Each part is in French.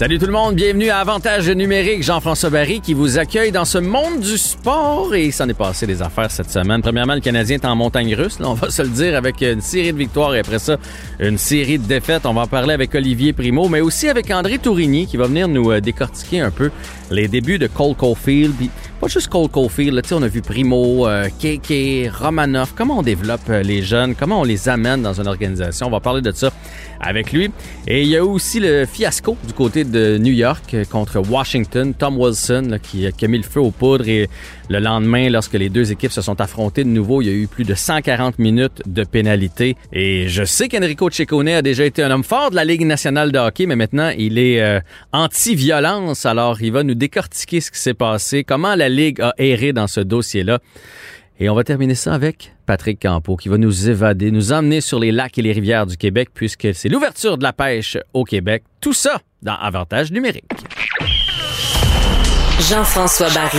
Salut tout le monde, bienvenue à Avantage numérique. Jean-François Barry qui vous accueille dans ce monde du sport et s'en est passé des affaires cette semaine. Premièrement, le Canadien est en montagne russe, on va se le dire, avec une série de victoires et après ça, une série de défaites. On va en parler avec Olivier Primo, mais aussi avec André Tourigny qui va venir nous euh, décortiquer un peu les débuts de Cole Caulfield. Pas juste Cole Caulfield, on a vu Primo, euh, KK, Romanov, comment on développe euh, les jeunes, comment on les amène dans une organisation? On va parler de ça avec lui. Et il y a aussi le fiasco du côté de New York contre Washington. Tom Wilson qui, a mis le feu aux poudres et le lendemain, lorsque les deux équipes se sont affrontées de nouveau, il y a eu plus de 140 minutes de pénalité. Et je sais qu'Enrico Ciccone a déjà été un homme fort de la Ligue nationale de hockey, mais maintenant il est euh, anti-violence. Alors il va nous décortiquer ce qui s'est passé, comment la Ligue a erré dans ce dossier-là. Et on va terminer ça avec Patrick Campo qui va nous évader, nous emmener sur les lacs et les rivières du Québec puisque c'est l'ouverture de la pêche au Québec. Tout ça dans Avantage numérique. Jean-François Barry.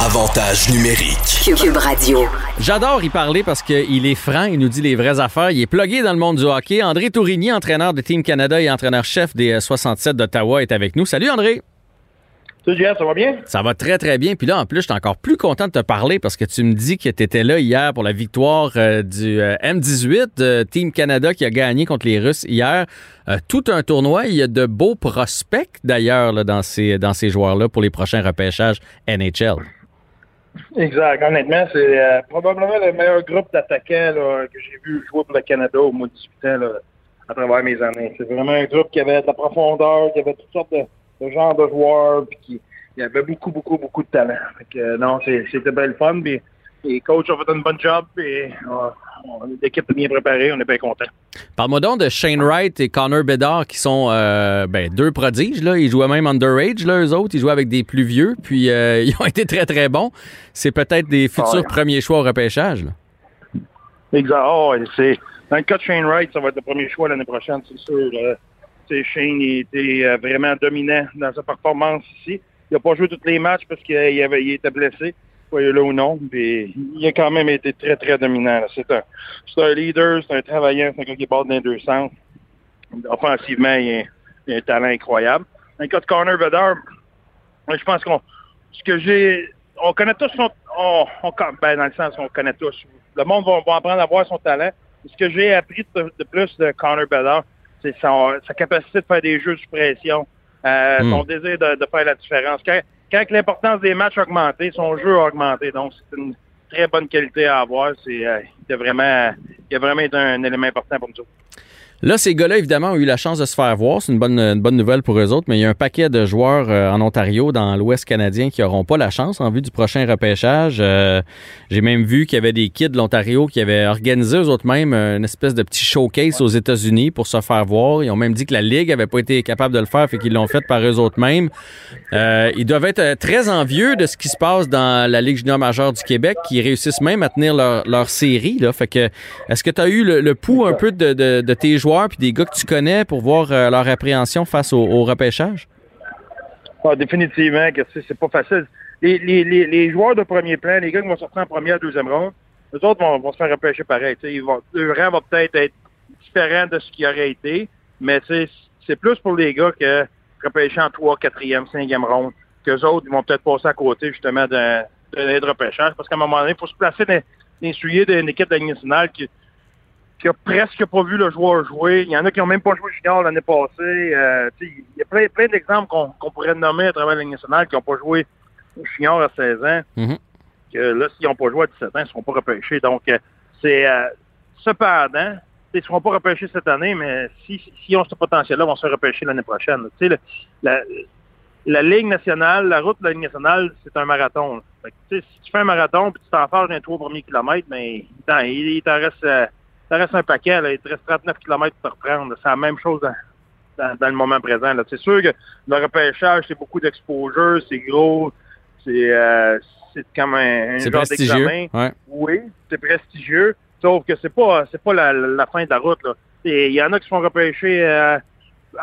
Avantage numérique. Cube Radio. J'adore y parler parce qu'il est franc, il nous dit les vraies affaires. Il est plugué dans le monde du hockey. André Tourigny, entraîneur de Team Canada et entraîneur-chef des 67 d'Ottawa, est avec nous. Salut André. Salut ça va bien? Ça va très, très bien. Puis là, en plus, je suis encore plus content de te parler parce que tu me dis que tu étais là hier pour la victoire euh, du euh, M18 de Team Canada qui a gagné contre les Russes hier. Euh, tout un tournoi. Il y a de beaux prospects d'ailleurs dans ces, dans ces joueurs-là pour les prochains repêchages NHL. Exact. Honnêtement, c'est probablement le meilleur groupe d'attaquants que j'ai vu jouer pour le Canada au mois de 18 ans à travers mes années. C'est vraiment un groupe qui avait de la profondeur, qui avait toutes sortes de ce genre de joueur, puis qui il avait beaucoup, beaucoup, beaucoup de talent. Fait non, c'était belle fun. Puis, les coachs ont fait un bon job. et l'équipe est bien préparée. On est bien content. Parle-moi donc de Shane Wright et Connor Bedard qui sont euh, ben, deux prodiges. Là. Ils jouaient même underage, là, eux autres. Ils jouaient avec des plus vieux. Puis euh, ils ont été très, très bons. C'est peut-être des futurs premiers choix au repêchage. Là. Exact. Oh, dans le cas de Shane Wright, ça va être le premier choix l'année prochaine, c'est sûr. Shane était euh, vraiment dominant dans sa performance ici. Il n'a pas joué tous les matchs parce qu'il il était blessé, voyez là ou non. Mais il a quand même été très, très dominant. C'est un, un, leader, c'est un travailleur, c'est un gars qui bat dans les deux sens. Offensivement, il a, un talent incroyable. Dans le cas de Connor Bedard, je pense qu'on ce que j'ai. On connaît tous son. On, ben, dans le sens qu'on connaît tous. Le monde va, apprendre à voir son talent. Ce que j'ai appris de, de plus de Connor Bedard, c'est sa capacité de faire des jeux sous pression, euh, hmm. son désir de, faire la différence. Quand, quand l'importance des matchs a augmenté, son jeu a augmenté. Donc, c'est une très bonne qualité à avoir. C'est, euh, il, a vraiment, il vraiment été un élément important pour nous. Là, ces gars-là, évidemment, ont eu la chance de se faire voir. C'est une bonne, bonne nouvelle pour eux autres, mais il y a un paquet de joueurs euh, en Ontario, dans l'Ouest canadien, qui n'auront pas la chance en vue du prochain repêchage. Euh, j'ai même vu qu'il y avait des kids de l'Ontario qui avaient organisé eux autres même une espèce de petit showcase aux États-Unis pour se faire voir. Ils ont même dit que la Ligue avait pas été capable de le faire, fait qu'ils l'ont fait par eux autres mêmes. Euh, ils doivent être très envieux de ce qui se passe dans la Ligue junior majeure du Québec, qui réussissent même à tenir leur, série. Là. Fait que, est-ce que tu as eu le, pouls un peu de, de tes joueurs puis des gars que tu connais pour voir euh, leur appréhension face au, repêchage? Ah, définitivement que c'est pas facile. Les, joueurs de premier plan, les gars qui vont sortir en première, deuxième ronde, eux autres vont, se faire repêcher pareil. Ils vont, rang va peut-être être différent de ce qui aurait été, mais c'est plus pour les gars que repêcher en 3, 4e, 5e ronde. Qu'eux autres, ils vont peut-être passer à côté justement d'un repêchage. Parce qu'à un moment donné, il faut se placer dans les d'une équipe nationale qui, qui a presque pas vu le joueur jouer. Il y en a qui ont même pas joué junior l'année passée. Euh, il y a plein, plein d'exemples qu'on pourrait nommer à travers la Ligue nationale qui n'ont pas joué junior à 16 ans. Mm-hmm. Que là, s'ils n'ont pas joué à 17 ans, ils ne seront pas repêchés. Donc, euh, c'est euh, cependant, ils ne seront pas repêchés cette année, mais s'ils si, ont ce potentiel-là, ils vont se repêcher l'année prochaine. Tu sais, la, la Ligue nationale, la route de la Ligue nationale, c'est un marathon. si tu fais un marathon puis tu t'en fâches d'un trois premiers kilomètres, mais ben, il, il t'en reste ça reste un paquet. Là. Il te reste 39 km pour reprendre. C'est la même chose dans, le moment présent. C'est sûr que le repêchage, c'est beaucoup d'exposure, c'est gros, c'est euh, comme un, genre d'examen. Oui, c'est prestigieux. Sauf que c'est pas c'est pas la, fin de la route. Il y en a qui se font repêcher euh,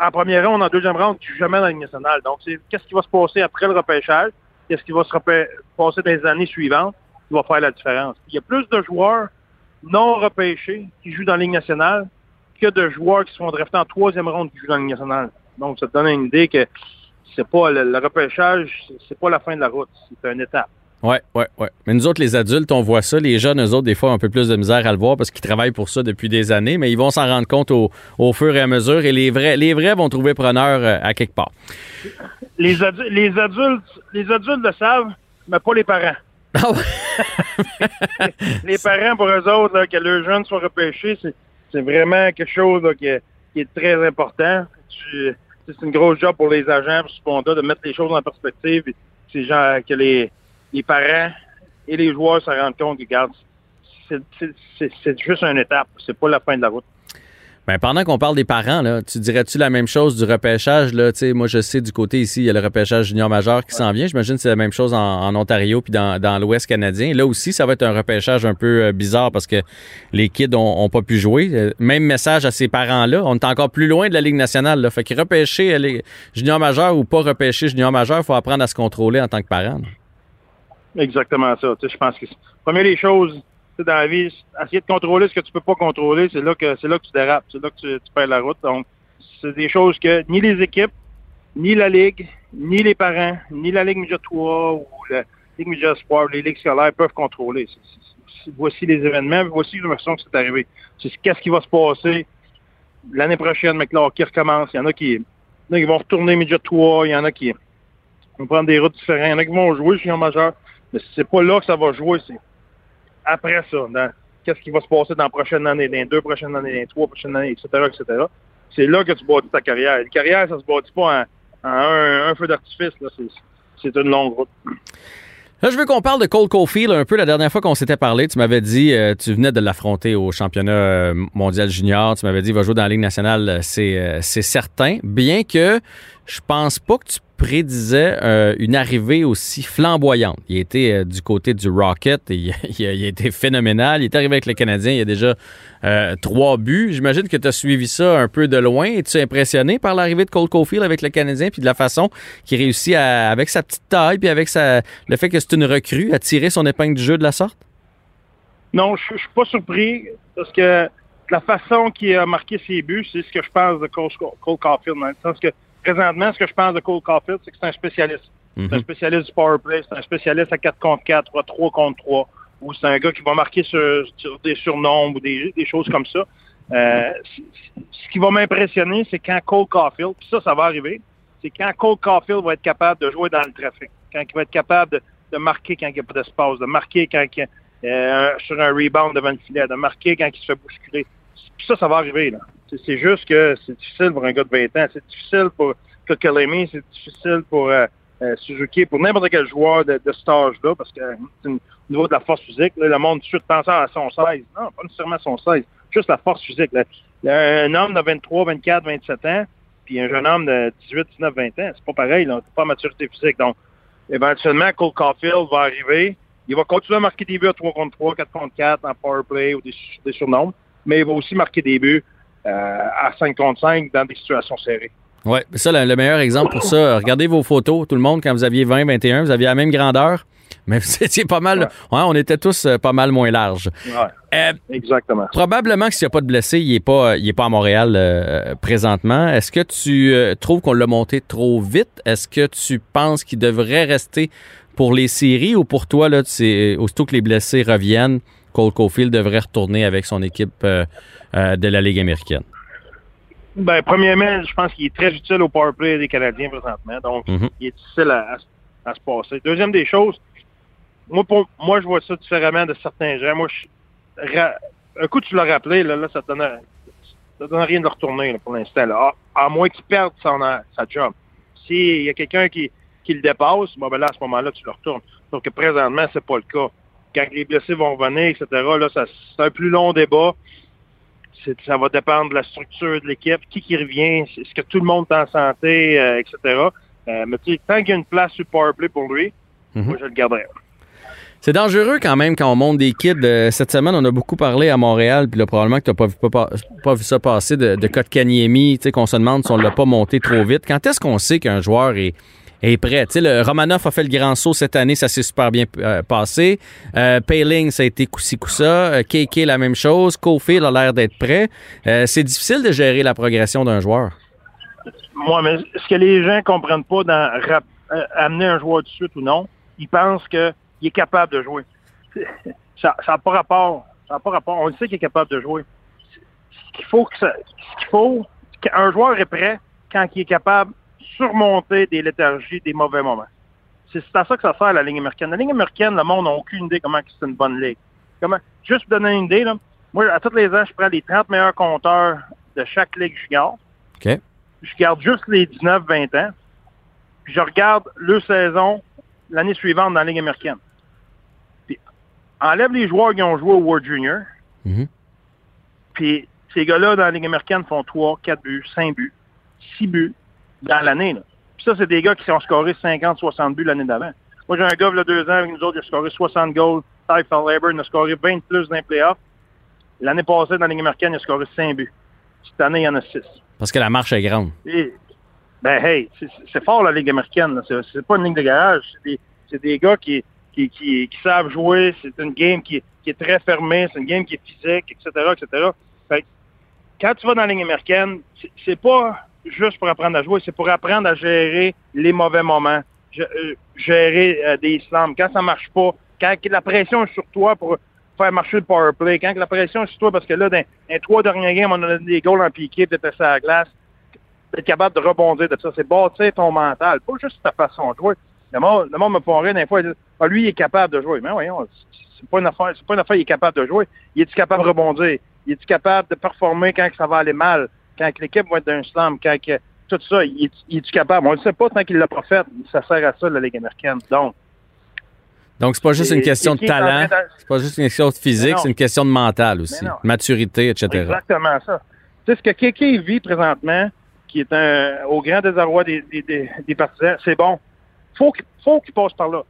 en première ronde, en deuxième ronde, qui ne jamais dans la nationale. Donc, c'est qu'est-ce qui va se passer après le repêchage? Qu'est-ce qui va se passer dans les années suivantes? Qui va faire la différence? Il y a plus de joueurs non repêchés qui jouent dans la Ligue nationale que de joueurs qui se font drafter en troisième ronde qui jouent dans la Ligue nationale. Donc, ça te donne une idée que c'est pas le, le repêchage, c'est pas la fin de la route, c'est une étape. Oui, oui, oui. Mais nous autres, les adultes, on voit ça. Les jeunes, eux autres, des fois, ont un peu plus de misère à le voir parce qu'ils travaillent pour ça depuis des années, mais ils vont s'en rendre compte au, fur et à mesure et les vrais, les vrais vont trouver preneur euh, à quelque part. Les, les, adultes, les adultes le savent, mais pas les parents. Ah les parents, pour eux autres, que leurs jeunes soient repêchés, c'est vraiment quelque chose qui, est, très important. C'est une grosse job pour les agents, pour ce de mettre les choses en perspective. C'est genre que les les parents et les joueurs se rendent compte que, c'est juste une étape. C'est pas la fin de la route. Ben, pendant qu'on parle des parents, là, tu dirais-tu la même chose du repêchage? Là? moi, je sais du côté ici, il y a le repêchage junior majeur qui s'en vient. J'imagine que c'est la même chose en, Ontario puis dans, l'Ouest canadien. Là aussi, ça va être un repêchage un peu euh, bizarre parce que les kids ont, pas pu jouer. Euh, même message à ces parents-là. On est encore plus loin de la Ligue nationale. Là. Fait que repêcher euh, les junior majeur ou pas repêcher junior majeur, il faut apprendre à se contrôler en tant que parent. Exactement ça. je pense que première des choses dans la vie, essayer de contrôler ce que tu peux pas contrôler, c'est là que c'est là que tu dérapes, c'est là que tu, perds la route. Donc, c'est des choses que ni les équipes, ni la Ligue, ni les parents, ni la Ligue Média 3 ou la Ligue Média Sport, les ligues scolaires peuvent contrôler. voici les événements, voici façon que c'est arrivé. C'est qu'est-ce qui va se passer l'année prochaine, mais qui recommence. Il y en a qui, qui vont retourner Média 3, il y en a qui vont prendre des routes différentes, il y en a qui vont jouer en majeur. Mais c'est pas là que ça va jouer, après ça, qu'est-ce qui va se passer dans la prochaine année, dans les deux prochaines années, dans les trois prochaines années, etc., etc. C'est là que tu bâtis ta carrière. La carrière, ça se bâtit pas en, un, feu d'artifice. C'est une longue route. Là, je veux qu'on parle de Cole Caulfield un peu. La dernière fois qu'on s'était parlé, tu m'avais dit, euh, tu venais de l'affronter au championnat euh, mondial junior. Tu m'avais dit, il va jouer dans la Ligue nationale, euh, c'est certain. Bien que je pense pas que tu prédisait euh, une arrivée aussi flamboyante. Il était euh, du côté du Rocket, et il, a, été phénoménal. Il est arrivé avec le Canadien, il y a déjà euh, trois buts. J'imagine que tu as suivi ça un peu de loin. Es-tu impressionné par l'arrivée de Cole Caulfield avec le Canadien, puis de la façon qu'il réussit avec sa petite taille, puis avec sa, le fait que c'est une recrue, à tirer son épingle du jeu de la sorte? Non, je, ne suis pas surpris, parce que la façon qu'il a marqué ses buts, c'est ce que je pense de Cole, Cole Caulfield, dans le sens que présentement, ce que je pense de Cole Caulfield, c'est que c'est un spécialiste. C'est un mhm. spécialiste du power play, c'est un spécialiste à 4 contre 4, 3 contre 3, ou c'est un gars qui va marquer sur, des surnombres ou des, choses comme ça. Euh, ce qui va m'impressionner, c'est quand Cole Caulfield, puis ça, ça va arriver, c'est quand Cole Caulfield va être capable de jouer dans le trafic, quand il va être capable de, marquer quand il n'y a pas d'espace, de marquer quand il, euh, sur un rebound devant le filet, de marquer quand il se fait bousculer. Puis ça, ça va arriver. là. C'est juste que c'est difficile pour un gars de 20 ans. C'est difficile pour Kokalemi, c'est difficile pour euh, euh, Suzuki, pour n'importe quel joueur de, de cet âge-là, parce que au niveau de la force physique, le monde tout de suite pense à son 16. Non, pas nécessairement son 16, juste la force physique. Un homme de 23, 24, 27 ans, puis un jeune homme de 18, 19, 20 ans, c'est pas pareil, c'est pas maturité physique. Donc, éventuellement, Cole Caulfield va arriver. Il va continuer à marquer des buts à 3 contre 3, 4 contre 4 en power play ou des, des surnombres, mais il va aussi marquer des buts euh, à 5 contre 5 dans des situations serrées. Oui, ça, le, meilleur exemple pour ça, regardez vos photos, tout le monde, quand vous aviez 20, 21, vous aviez la même grandeur, mais c'est pas mal. Ouais. on était tous euh, pas mal moins larges. Ouais, exactement. Probablement que s'il n'y a pas de blessé, il n'est pas, il est pas à Montréal présentement. Est-ce que tu trouves qu'on l'a monté trop vite? Est-ce que tu penses qu'il devrait rester pour les séries ou pour toi, là, aussitôt que les blessés reviennent, Cole Caulfield devrait retourner avec son équipe euh, euh, de la Ligue américaine? Ben, premièrement, je pense qu'il est très utile au power play des Canadiens présentement. Donc, mhm. il est difficile à, se passer. Deuxième des choses, moi, pour, moi, je vois ça différemment de certains gens. Moi, un coup, tu l'as rappelé, là, là ça ne donne, donne rien de le retourner pour l'instant. À, moins qu'il perde son, sa job. S'il y a quelqu'un qui, qui le dépasse, ben là, à ce moment-là, tu le retournes. Que présentement, c'est pas le cas quand les blessés vont revenir, etc., là, c'est un plus long débat. Ça va dépendre de la structure de l'équipe, qui qui revient, est-ce que tout le monde est en santé, euh, etc. Euh, mais tu sais, tant qu'il y a une place sur Powerplay pour lui, mhm. moi, je le garderai. C'est dangereux quand même quand on monte des kids. Cette semaine, on a beaucoup parlé à Montréal, puis là, probablement que tu n'as pas, vu- pas, pas vu ça passer de, de Kotkaniemi, tu sais, qu'on se demande si on l'a pas monté trop vite. Quand est-ce qu'on sait qu'un joueur est, est prêt? Le Romanov a fait le grand saut cette année, ça s'est super bien euh, passé. Euh, Payling, ça a été coup-ci, coup-ça. Euh, KK, la même chose. Cofield a l'air d'être prêt. Euh, c'est difficile de gérer la progression d'un joueur. Moi, mais ce que les gens comprennent pas dans euh, amener un joueur de suite ou non, ils pensent qu'il est capable de jouer. Ça n'a pas rapport. Ça n'a pas rapport. On sait qu'il est capable de jouer. Ce qu'il faut que ce qu'il faut, qu'un joueur est prêt quand il est capable surmonter des léthargies, des mauvais moments. C'est à ça que ça sert la ligne américaine. La ligne américaine, le monde n'a aucune idée comment c'est une bonne ligue. Comment, juste pour donner une idée, là, moi, à tous les ans, je prends les 30 meilleurs compteurs de chaque ligue junior OK. je garde juste les 19-20 ans, puis je regarde leur saison l'année suivante dans la Ligue américaine. Puis enlève les joueurs qui ont joué au World Junior, Mhm. puis ces gars-là dans la Ligue américaine font 3, 4 buts, 5 buts, 6 buts dans l'année. là. Puis ça, c'est des gars qui ont scoré 50, 60 buts l'année d'avant. Moi, j'ai un gars, il y a deux ans, avec nous autres, il a scoré 60 goals. Ty Fairlaber, il a scoré 20 plus dans les playoffs. L'année passée, dans la Ligue américaine, il a scoré 5 buts. Cette année, il y en a 6. Parce que la marche est grande. Et, ben hey, c'est- fort la Ligue américaine. C'est pas une ligne de garage. C'est des, gars qui, qui, qui, qui savent jouer. C'est une game qui, qui est très fermée. C'est une game qui est physique, etc., etc. Fait que quand tu vas dans la ligne américaine, c'est pas juste pour apprendre à jouer, c'est pour apprendre à gérer les mauvais moments, euh, gérer euh, des slams. Quand ça marche pas, quand la pression est sur toi pour faire marcher le power play, quand la pression est sur toi, parce que là, dans, les trois derniers games, on a des goals en piqué, peut-être à la glace, d'être capable de rebondir de ça. C'est bâtir ton mental, pas juste ta façon de jouer. Le monde, le monde me font rire des fois, ah, lui, il est capable de jouer. Mais voyons, c'est pas une affaire, c'est pas une affaire, il est capable de jouer. Il est capable de rebondir? Il est capable de performer quand ça va aller mal? Quand l'équipe va être d'un slam? Quand que, tout ça, il est, il est capable? On ne le sait pas tant qu'il l'a pas fait. Ça sert à ça, la Ligue américaine. Donc, Donc, c'est pas juste une question de talent, de- c'est pas juste une question de physique, c'est une question de mental aussi. Non. Maturité, etc. Exactement ça. Tu sais, ce que Kéké vit présentement, qui est un, au grand désarroi des, des, des, des partisans, c'est bon. Faut qu'il faut qu'il passe par là.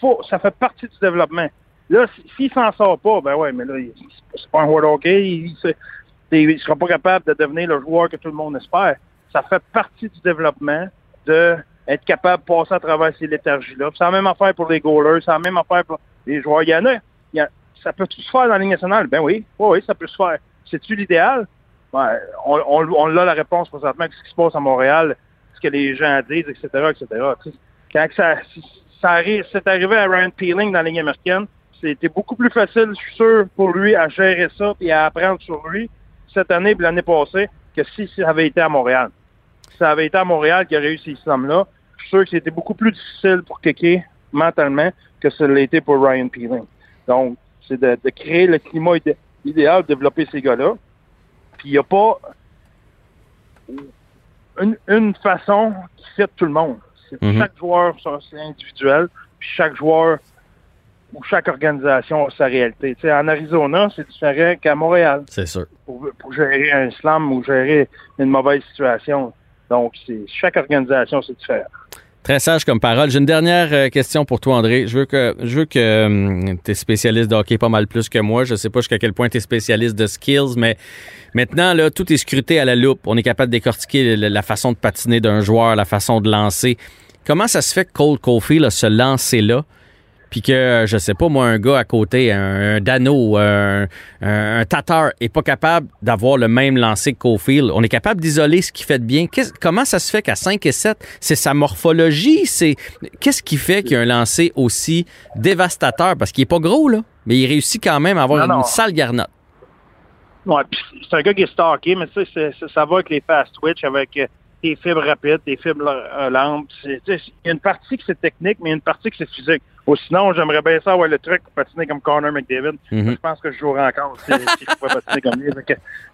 Faut, ça fait partie du développement. Là, si- s'il s'en sort pas, ben ouais, mais là, c'est pas un de hockey. Il, il, il sera pas capable de devenir le joueur que tout le monde espère. Ça fait partie du développement de être capable de passer à travers ces léthargies-là. C'est la même affaire pour les goalers, c'est la même affaire pour les joueurs. Il y en a, ça peut tout se faire dans la Ligue nationale? Ben oui, oui, oui, ça peut se faire. C'est-tu l'idéal? Ben, on, a la réponse présentement ce qui se passe à Montréal, ce que les gens disent, etc., etc. Quand ça, ça c'est arrivé à Ryan Peeling dans la Ligue américaine, c'était beaucoup plus facile, je suis sûr, pour lui à gérer ça et à apprendre sur lui cette année et l'année passée que si ça avait été à Montréal. Si ça avait été à Montréal qu'il aurait eu ces sommes-là, je suis sûr que c'était beaucoup plus difficile pour Kéké mentalement que ça l'a été pour Ryan Peeling. Donc, c'est de, de créer le climat idé- idéal, de développer ces gars-là. Puis il n'y a pas une, une façon qui fit tout le monde. C'est Mhm. Chaque joueur, c'est individuel. Puis chaque joueur ou chaque organisation a sa réalité. Tu sais, en Arizona, c'est différent qu'à Montréal C'est sûr. pour, pour gérer un slam ou gérer une mauvaise situation. Donc, c'est chaque organisation, c'est différent. Très sage comme parole. J'ai une dernière euh, question pour toi, André. Je veux que je veux que tu es spécialiste de hockey pas mal plus que moi. Je sais pas jusqu'à quel point tu es spécialiste de skills, mais maintenant, là, tout est scruté à la loupe. On est capable de décortiquer la façon de patiner d'un joueur, la façon de lancer. Comment ça se fait que Cole Caulfield a ce lancer-là? Puis que, je sais pas, moi, un gars à côté, un, un Dano, un, un, un Tatar, est pas capable d'avoir le même lancer que Caulfield. On est capable d'isoler ce qui fait de bien. Comment ça se fait qu'à 5 et 7, c'est sa morphologie? C'est Qu'est-ce qui fait qu'il y a un lancer aussi dévastateur? Parce qu'il est pas gros, là, mais il réussit quand même à avoir Non, une non. sale garnotte. Ouais, c'est un gars qui est stocké, mais tu sais, ça va avec les fast twitch, avec euh, des fibres rapides, des fibres euh, lentes. Il y a une partie que c'est technique, mais il y a une partie que c'est physique. Ou sinon, j'aimerais bien ça avoir le truc pour patiner comme Connor McDavid. Mhm. Je pense que je jouerai encore si, si je pouvais patiner comme lui.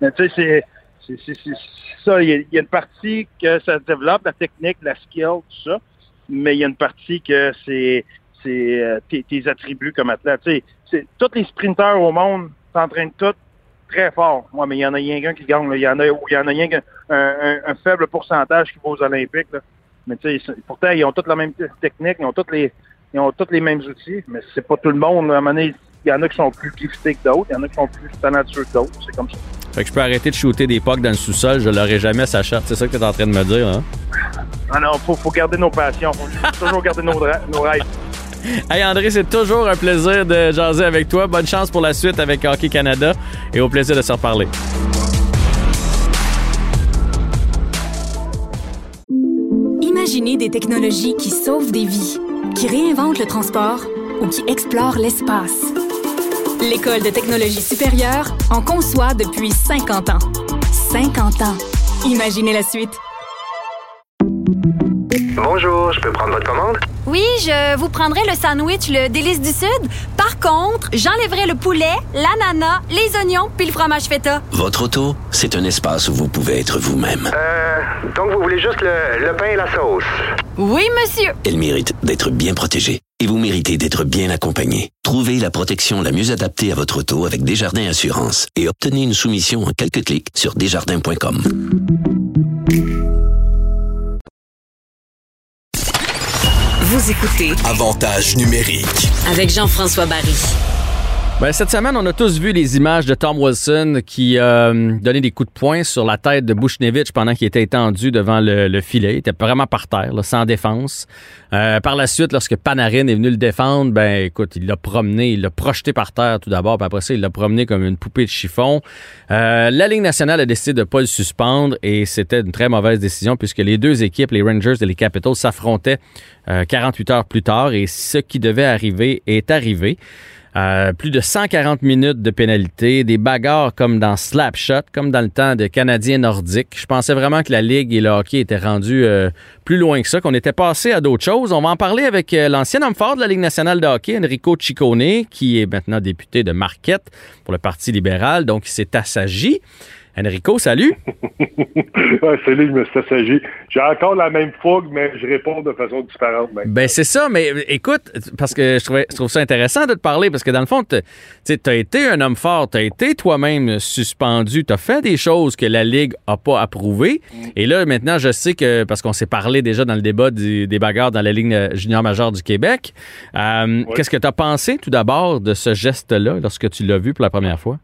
Mais tu sais, c'est- ça. Il y, a, il y a une partie que ça se développe, la technique, la skill, tout ça. Mais il y a une partie que c'est euh, tes, tes attributs comme athlète. Tu sais, c'est- tous les sprinteurs au monde s'entraînent tous très fort. Ouais, mais il y en a rien qu'un qui gagne. Il y en a, il y en a rien qu'un un, un- faible pourcentage qui va aux Olympiques. là. Mais tu sais, pourtant, ils ont toutes la même technique, ils ont toutes les, ils ont tous les mêmes outils, mais c'est pas tout le monde. À un moment donné, il y en a qui sont plus giftés que d'autres, il y en a qui sont plus talentueux que d'autres. C'est comme ça. Fait que je peux arrêter de shooter des pucks dans le sous-sol, je l'aurai jamais sa charte. C'est ça que tu es en train de me dire, hein? Ah non, faut, faut garder nos passions. Faut toujours garder nos, nos rêves. Hey André, c'est toujours un plaisir de jaser avec toi. Bonne chance pour la suite avec Hockey Canada et au plaisir de se reparler. Imaginez des technologies qui sauvent des vies, qui réinventent le transport ou qui explorent l'espace. L'École de technologie supérieure en conçoit depuis 50 ans. 50 ans. Imaginez la suite. Bonjour, je peux prendre votre commande? Oui, je vous prendrai le sandwich, le délice du Sud. Par contre, j'enlèverai le poulet, l'ananas, les oignons puis le fromage feta. Votre auto, c'est un espace où vous pouvez être vous-même. Euh, donc vous voulez juste le, le pain et la sauce? Oui, monsieur. Elle mérite d'être bien protégée. Et vous méritez d'être bien accompagné. Trouvez la protection la mieux adaptée à votre auto avec Desjardins Assurance et obtenez une soumission en quelques clics sur desjardins.com. Vous écoutez Avantage numérique. avec Jean-François Barry. Ben, cette semaine, on a tous vu les images de Tom Wilson qui euh, donnait des coups de poing sur la tête de Bushnevich pendant qu'il était étendu devant le, le filet. Il était vraiment par terre, là, sans défense. Euh, par la suite, lorsque Panarin est venu le défendre, ben écoute, il l'a promené, il l'a projeté par terre tout d'abord, puis après ça, il l'a promené comme une poupée de chiffon. Euh, la Ligue nationale a décidé de ne pas le suspendre et c'était une très mauvaise décision puisque les deux équipes, les Rangers et les Capitals, s'affrontaient euh, 48 heures plus tard et ce qui devait arriver est arrivé. Euh, plus de 140 minutes de pénalité, des bagarres comme dans Slapshot, comme dans le temps de Canadiens nordiques. Je pensais vraiment que la Ligue et le hockey étaient rendus euh, plus loin que ça, qu'on était passé à d'autres choses. On va en parler avec euh, l'ancien homme fort de la Ligue nationale de hockey, Enrico Ciccone, qui est maintenant député de Marquette pour le Parti libéral, donc il s'est assagi. Enrico, salut! Ouais, salut, je me suis assagi. J'ai encore la même fougue, mais je réponds de façon différente. maintenant. Ben c'est ça, mais écoute, parce que je, trouvais- je trouve ça intéressant de te parler, parce que dans le fond, tu as été un homme fort, tu as été toi-même suspendu, tu as fait des choses que la Ligue a pas approuvées. Et là, maintenant, je sais que, parce qu'on s'est parlé déjà dans le débat du- des bagarres dans la Ligue junior majeure du Québec, euh, qu'est-ce que tu as pensé tout d'abord de ce geste-là lorsque tu l'as vu pour la première fois?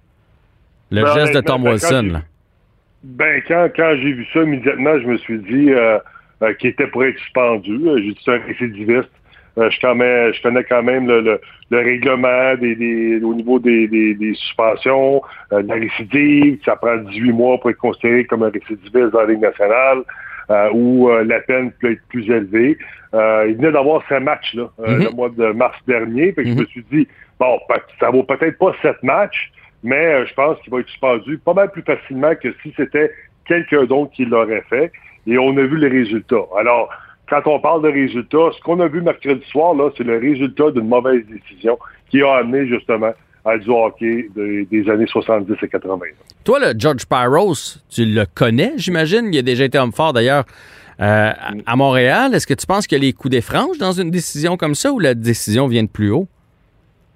Le Ben, geste de honnêtement, Tom ben, Wilson. quand là. Ben, quand, quand j'ai vu ça, immédiatement, je me suis dit euh, euh, qu'il était pour être suspendu. Euh, J'ai dit c'est un récidiviste. Euh, je, connais, je connais quand même le, le, le règlement des, des- au niveau des, suspensions, euh, de la récidive. Ça prend 18 mois pour être considéré comme un récidiviste dans la Ligue nationale, euh, où la peine peut être plus élevée. Il venait d'avoir ce match-là euh, Mhm. le mois de mars dernier. Fait que Mhm. je me suis dit, bon, ça vaut peut-être pas sept matchs, mais euh, je pense qu'il va être suspendu pas mal plus facilement que si c'était quelqu'un d'autre qui l'aurait fait. Et on a vu les résultats. Alors, quand on parle de résultats, ce qu'on a vu mercredi soir, là, c'est le résultat d'une mauvaise décision qui a amené justement à du hockey de- des années 70 et 80. Toi, le George Pyros, tu le connais, j'imagine. Il a déjà été homme fort, d'ailleurs, euh, à- à Montréal. Est-ce que tu penses qu'il y a les coups des franges dans une décision comme ça ou la décision vient de plus haut?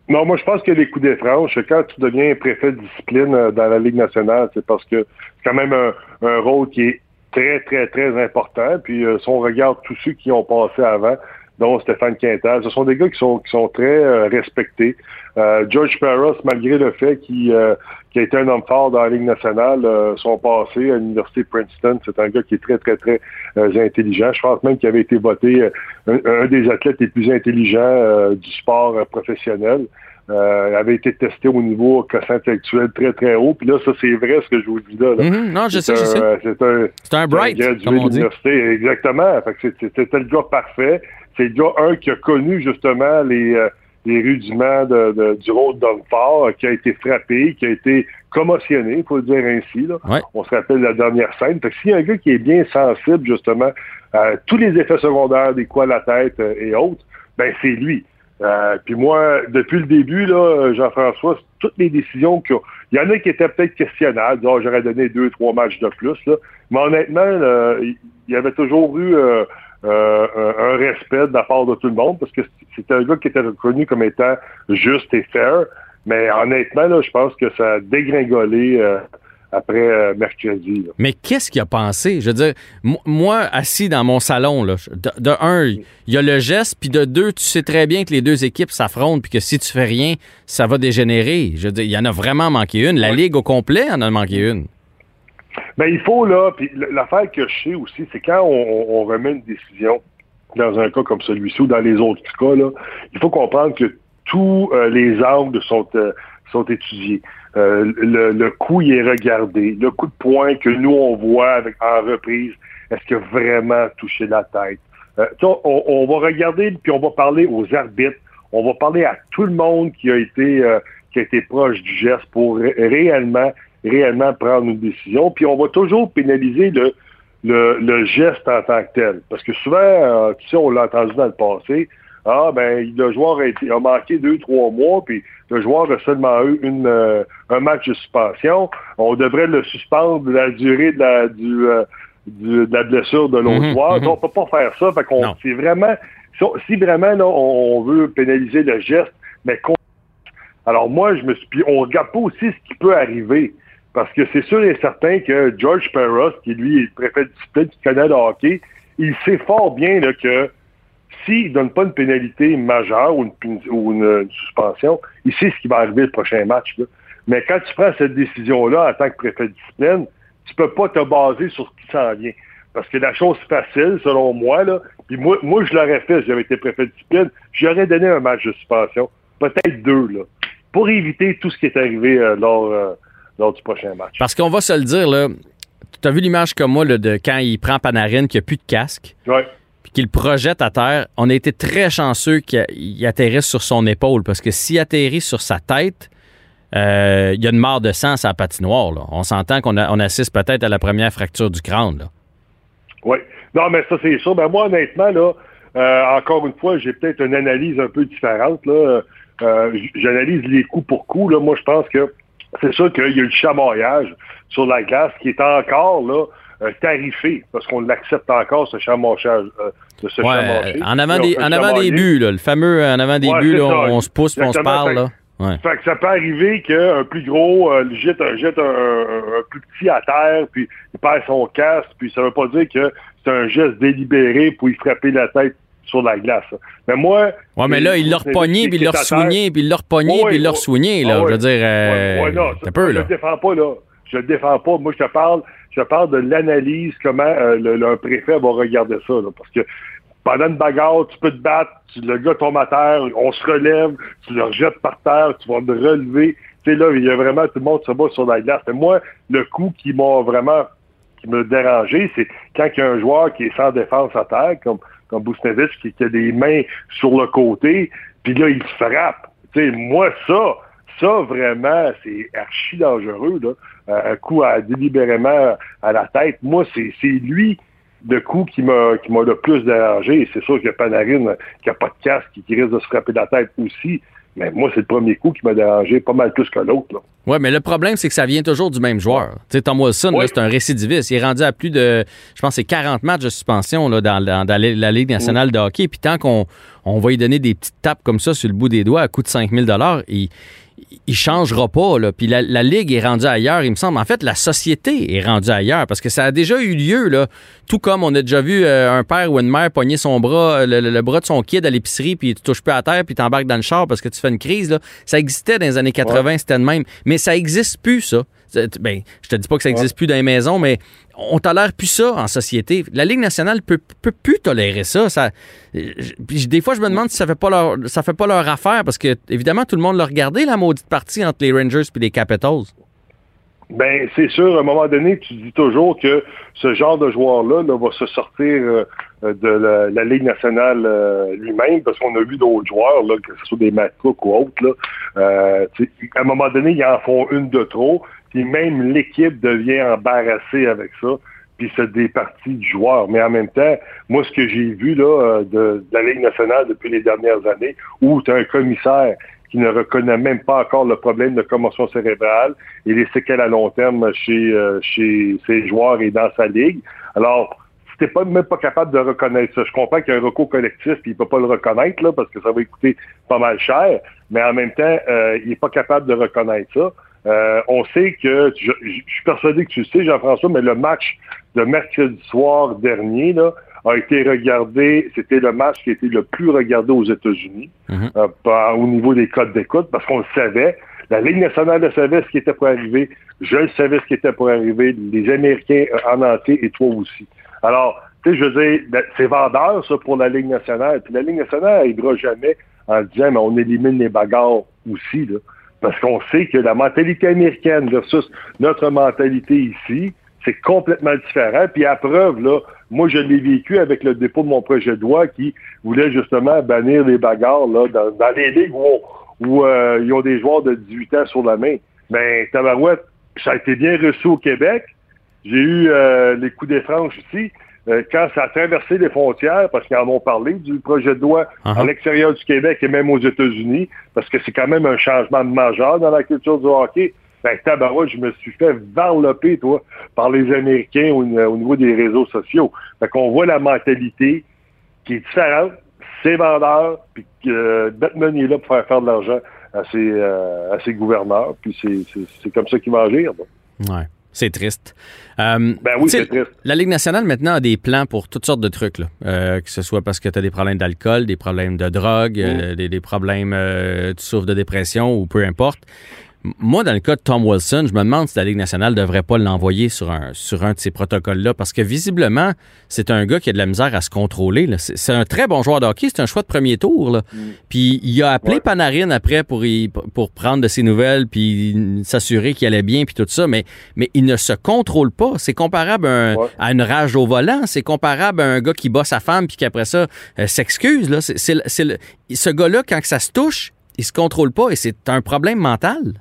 Non, moi, je pense que les coups des quand tu deviens préfet de discipline euh, dans la Ligue nationale, c'est parce que c'est quand même un, rôle qui est très, très, très important. Puis, euh, si on regarde tous ceux qui ont passé avant, dont Stéphane Quintal, ce sont des gars qui sont, qui sont très euh, respectés. Euh, George Parros, malgré le fait qu'il euh, qu'il a été un homme fort dans la Ligue nationale, euh, son passé à l'Université Princeton, c'est un gars qui est très, très, très euh, intelligent. Je pense même qu'il avait été voté euh, un, un des athlètes les plus intelligents euh, du sport euh, professionnel. Euh, il avait été testé au niveau quotient intellectuel très, très haut. Puis là, ça, c'est vrai ce que je vous dis là. là. Mhm, non, je sais, C'est je un, sais. euh, C'est un, C'est un bright, comme on dit. Exactement. C'était le gars parfait. C'est le gars, un, qui a connu justement les, les rudiments de, de- du rôle d'homme fort, euh, qui a été frappé, qui a été commotionné, il faut le dire ainsi. Là. Ouais. On se rappelle la dernière scène. Fait que s'il y a un gars qui est bien sensible justement à tous les effets secondaires des coups à la tête euh, et autres, ben c'est lui. Euh, puis moi, depuis le début, là, Jean-François, toutes les décisions qu'il y a- il y en a qui étaient peut-être questionnables, genre j'aurais donné deux, trois matchs de plus, là. mais honnêtement, là, il y avait toujours eu euh, euh, un, respect de la part de tout le monde, parce que c'était un gars qui était reconnu comme étant juste et fair, mais honnêtement, là, je pense que ça a dégringolé euh, après euh, mercredi. là. Mais qu'est-ce qu'il a pensé? Je veux dire, mo- moi, assis dans mon salon, là, de, de un, il y a le geste, puis de deux, tu sais très bien que les deux équipes s'affrontent, puis que si tu fais rien, ça va dégénérer. Je veux dire, il y en a vraiment manqué une. La Ligue au complet en a manqué une. Ben, il faut, là, puis l'affaire que je sais aussi, c'est quand on, remet une décision dans un cas comme celui-ci ou dans les autres cas, là, il faut comprendre que tous euh, les angles sont, euh, sont étudiés. Euh, le, le coup, il est regardé. Le coup de poing que nous, on voit en reprise, est-ce a vraiment touché la tête? On, va regarder, puis on va parler aux arbitres. On va parler à tout le monde qui a été, qui a été proche du geste pour ré- réellement réellement prendre une décision. Puis on va toujours pénaliser le, le, le geste en tant que tel. Parce que souvent, euh, tu sais, on l'a entendu dans le passé, ah ben le joueur a, été, a manqué deux, trois mois, puis le joueur a seulement eu une, euh, un match de suspension. On devrait le suspendre de la durée de la, du, euh, du- de la blessure de l'autre Mhm, joueur. mhm. Donc, on peut pas faire ça. Fait qu'on c'est vraiment. Si, vraiment là, on, on veut pénaliser le geste, mais qu'on alors moi, je me suis. Puis on regarde pas aussi ce qui peut arriver. Parce que c'est sûr et certain que George Peros, qui lui est le préfet de discipline, qui connaît le hockey, il sait fort bien que s'il donne pas une pénalité majeure ou une, suspension, il sait ce qui va arriver le prochain match. Mais quand tu prends cette décision-là en tant que préfet de discipline, tu peux pas te baser sur ce qui s'en vient. Parce que la chose facile, selon moi, puis moi, moi je l'aurais fait si j'avais été préfet de discipline, j'aurais donné un match de suspension, peut-être deux, là, pour éviter tout ce qui est arrivé euh, lors, euh, lors du prochain match. Parce qu'on va se le dire, là, tu as vu l'image comme moi là, de quand il prend Panarin, qu'il n'y a plus de casque, puis qu'il le projette à terre. On a été très chanceux qu'il il atterrisse sur son épaule, parce que s'il atterrit sur sa tête, euh, il y a une mare de sang sur la patinoire. là. On s'entend qu'on on assiste peut-être à la première fracture du crâne. Là. Oui. Non, mais ça, c'est sûr. Ben, moi, honnêtement, là, euh, encore une fois, j'ai peut-être une analyse un peu différente. Là. Euh, J'analyse les coups pour coups. Là. Moi, je pense que c'est sûr qu'il y a eu le chamaillage sur la glace qui est encore là, euh, tarifé, parce qu'on l'accepte encore, ce chamaillage. euh, de se Ouais, en avant, des, en avant des buts, là, le fameux euh, en avant des Ouais, buts, là, on, on se pousse, on se parle. Là. Ouais. Fait que ça peut arriver qu'un plus gros euh, jette, un, jette un, un- un plus petit à terre, puis il perd son casque, puis ça veut pas dire que c'est un geste délibéré pour y frapper la tête sur la glace. Mais moi... Ouais, mais là, il l'a repogné, puis il l'a ressouigné, puis il l'a repogné, puis il l'a ouais. ressoigné, là. Ah Je veux dire, euh, Ouais, non, ça, peu, je là. le défends pas, là. Je le défends pas. Moi, je te parle, je te parle de l'analyse, comment euh, le, le préfet va regarder ça, là. Parce que pendant une bagarre, tu peux te battre, tu- le gars tombe à terre, on se relève, tu le rejettes par terre, tu vas le relever. Tu sais, là, il y a vraiment, tout le monde se bat sur la glace. Mais moi, le coup qui m'a vraiment, qui m'a dérangé, c'est quand il y a un joueur qui est sans défense à terre, comme, comme qui, a des mains sur le côté, puis là, il frappe. Moi, ça, ça, vraiment, c'est archi dangereux. Euh, un coup à, délibérément à la tête. Moi, c'est lui, de coup, qui m'a qui m'a le plus dérangé. C'est sûr qu'il y Panarin qui a pas de casque, qui risque de se frapper la tête aussi. Mais moi, c'est le premier coup qui m'a dérangé pas mal plus que l'autre. là. Ouais, mais le problème, c'est que ça vient toujours du même joueur. Tu sais, Tom Wilson, là, Ouais. c'est un récidiviste. Il est rendu à plus de, je pense, c'est 40 matchs de suspension là, dans, dans- dans la Ligue nationale de hockey. Puis tant qu'on on va lui donner des petites tapes comme ça sur le bout des doigts à coût de 5000 il il changera pas. Là. Puis la, la Ligue est rendue ailleurs, il me semble. En fait, la société est rendue ailleurs parce que ça a déjà eu lieu. Là. Tout comme on a déjà vu euh, un père ou une mère pogner son bras, le, le- le bras de son kid à l'épicerie, puis tu touches plus à terre, puis t'embarques dans le char parce que tu fais une crise. Là. Ça existait dans les années 80, c'était de même. Mais ça existe plus, ça. Ben, je te dis pas que ça existe plus dans les maisons, mais on tolère plus ça en société. La Ligue nationale peut, peut plus tolérer ça. ça je- des fois, je me demande si ça fait pas leur, ça fait pas leur affaire parce que, évidemment, tout le monde l'a regardé, la maudite partie entre les Rangers et les Capitals. Ben, c'est sûr, à un moment donné, tu dis toujours que ce genre de joueur-là là, va se sortir euh, de la, la Ligue nationale euh, lui-même, parce qu'on a vu d'autres joueurs, là, que ce soit des Matt Cook ou autres, là, euh, à un moment donné, ils en font une de trop, puis même l'équipe devient embarrassée avec ça, puis c'est des parties du joueur. Mais en même temps, moi, ce que j'ai vu là, euh, de, la Ligue nationale depuis les dernières années, où tu as un commissaire qui ne reconnaît même pas encore le problème de commotion cérébrale et les séquelles à long terme chez, euh, chez ses joueurs et dans sa ligue. Alors, si pas, même pas capable de reconnaître ça, je comprends qu'il y a un recours collectif puis il peut pas le reconnaître là, parce que ça va coûter pas mal cher, mais en même temps, euh, il est pas capable de reconnaître ça. Euh, on sait que, je, je, suis persuadé que tu le sais, Jean-François, mais le match de mercredi soir dernier là, a été regardé, c'était le match qui a été le plus regardé aux États-Unis Mhm. euh, au niveau des codes d'écoute, parce qu'on le savait. La Ligue nationale le savait ce qui était pour arriver. Je le savais ce qui était pour arriver. Les Américains euh, en entier et toi aussi. Alors, tu sais, je veux dire, ben, c'est vendeur, ça, pour la Ligue nationale. Puis la Ligue nationale n'arrivera jamais en disant, mais on élimine les bagarres aussi, là. Parce qu'on sait que la mentalité américaine versus notre mentalité ici, c'est complètement différent. Puis à preuve, là, moi, je l'ai vécu avec le dépôt de mon projet de loi qui voulait justement bannir les bagarres là, dans, les ligues où, euh, ils ont des joueurs de 18 ans sur la main. Mais Tabarouette, ça a été bien reçu au Québec. J'ai eu euh, les coups des franches ici. Euh, quand ça a traversé les frontières, parce qu'ils en ont parlé du projet de loi Uh-huh. à l'extérieur du Québec et même aux États-Unis, parce que c'est quand même un changement majeur dans la culture du hockey. Ben, tabarouette, je me suis fait varloper, toi, par les Américains au, au niveau des réseaux sociaux. Fait qu'on voit la mentalité qui est différente, c'est vendeur, puis que euh, Batman est là pour faire faire de l'argent à ses, euh, à ses gouverneurs, puis c'est, comme ça qu'il va agir. Ouais. C'est triste. Euh, Ben oui, c'est triste. La Ligue nationale, maintenant, a des plans pour toutes sortes de trucs. Là. Euh, que ce soit parce que tu as des problèmes d'alcool, des problèmes de drogue, euh, des, des problèmes, tu souffres de dépression ou peu importe. Moi, dans le cas de Tom Wilson, je me demande si la Ligue nationale devrait pas l'envoyer sur un, sur un de ces protocoles-là parce que visiblement, c'est un gars qui a de la misère à se contrôler. C'est un très bon joueur de hockey, c'est un choix de premier tour. Là. Puis il a appelé Ouais. Panarin après pour, y- pour prendre de ses nouvelles puis s'assurer qu'il allait bien puis tout ça, mais, mais il ne se contrôle pas. C'est comparable à, un- Ouais. à une rage au volant, c'est comparable à un gars qui bat sa femme puis qu'après ça euh, s'excuse. Là. C'est, ce gars-là, quand que ça se touche, il se contrôle pas et c'est un problème mental.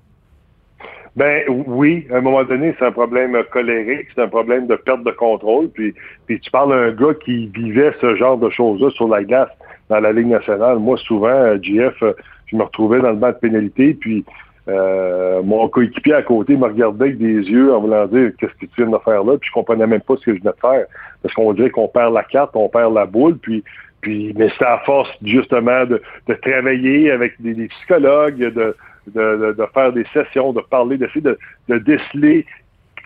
Ben oui, à un moment donné, c'est un problème colérique, c'est un problème de perte de contrôle. Puis, puis tu parles d'un gars qui vivait ce genre de choses-là sur la glace dans la Ligue nationale. Moi, souvent, euh, JF, euh, je me retrouvais dans le banc de pénalité, puis euh, mon coéquipier à côté me regardait avec des yeux en voulant dire qu'est-ce que tu viens de faire là, puis je comprenais même pas ce que je venais de faire. Parce qu'on dirait qu'on perd la carte, on perd la boule, puis puis mais c'est à force justement de, de travailler avec des, des psychologues, de, de, faire des sessions, de parler, d'essayer de, déceler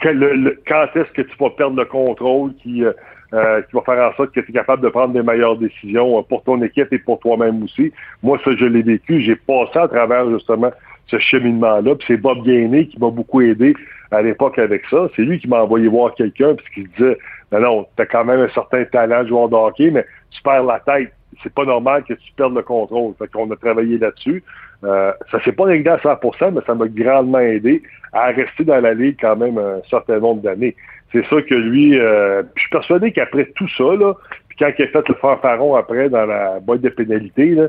quand est-ce que tu vas perdre le contrôle qui, euh, euh, qui va faire en sorte que tu es capable de prendre des meilleures décisions euh, pour ton équipe et pour toi-même aussi. Moi, ça, je l'ai vécu. J'ai passé à travers justement ce cheminement-là. Puis c'est Bob Gainé qui m'a beaucoup aidé à l'époque avec ça. C'est lui qui m'a envoyé voir quelqu'un puis qui disait Non, non, tu as quand même un certain talent de joueur de mais tu perds la tête. C'est pas normal que tu perdes le contrôle. Fait qu'on a travaillé là-dessus. Euh, ça s'est pas réglé à 100%, mais ça m'a grandement aidé à rester dans la ligue quand même un certain nombre d'années. C'est ça que lui, euh, je suis persuadé qu'après tout ça, là, puis quand il a fait le fanfaron après dans la boîte de pénalité, là,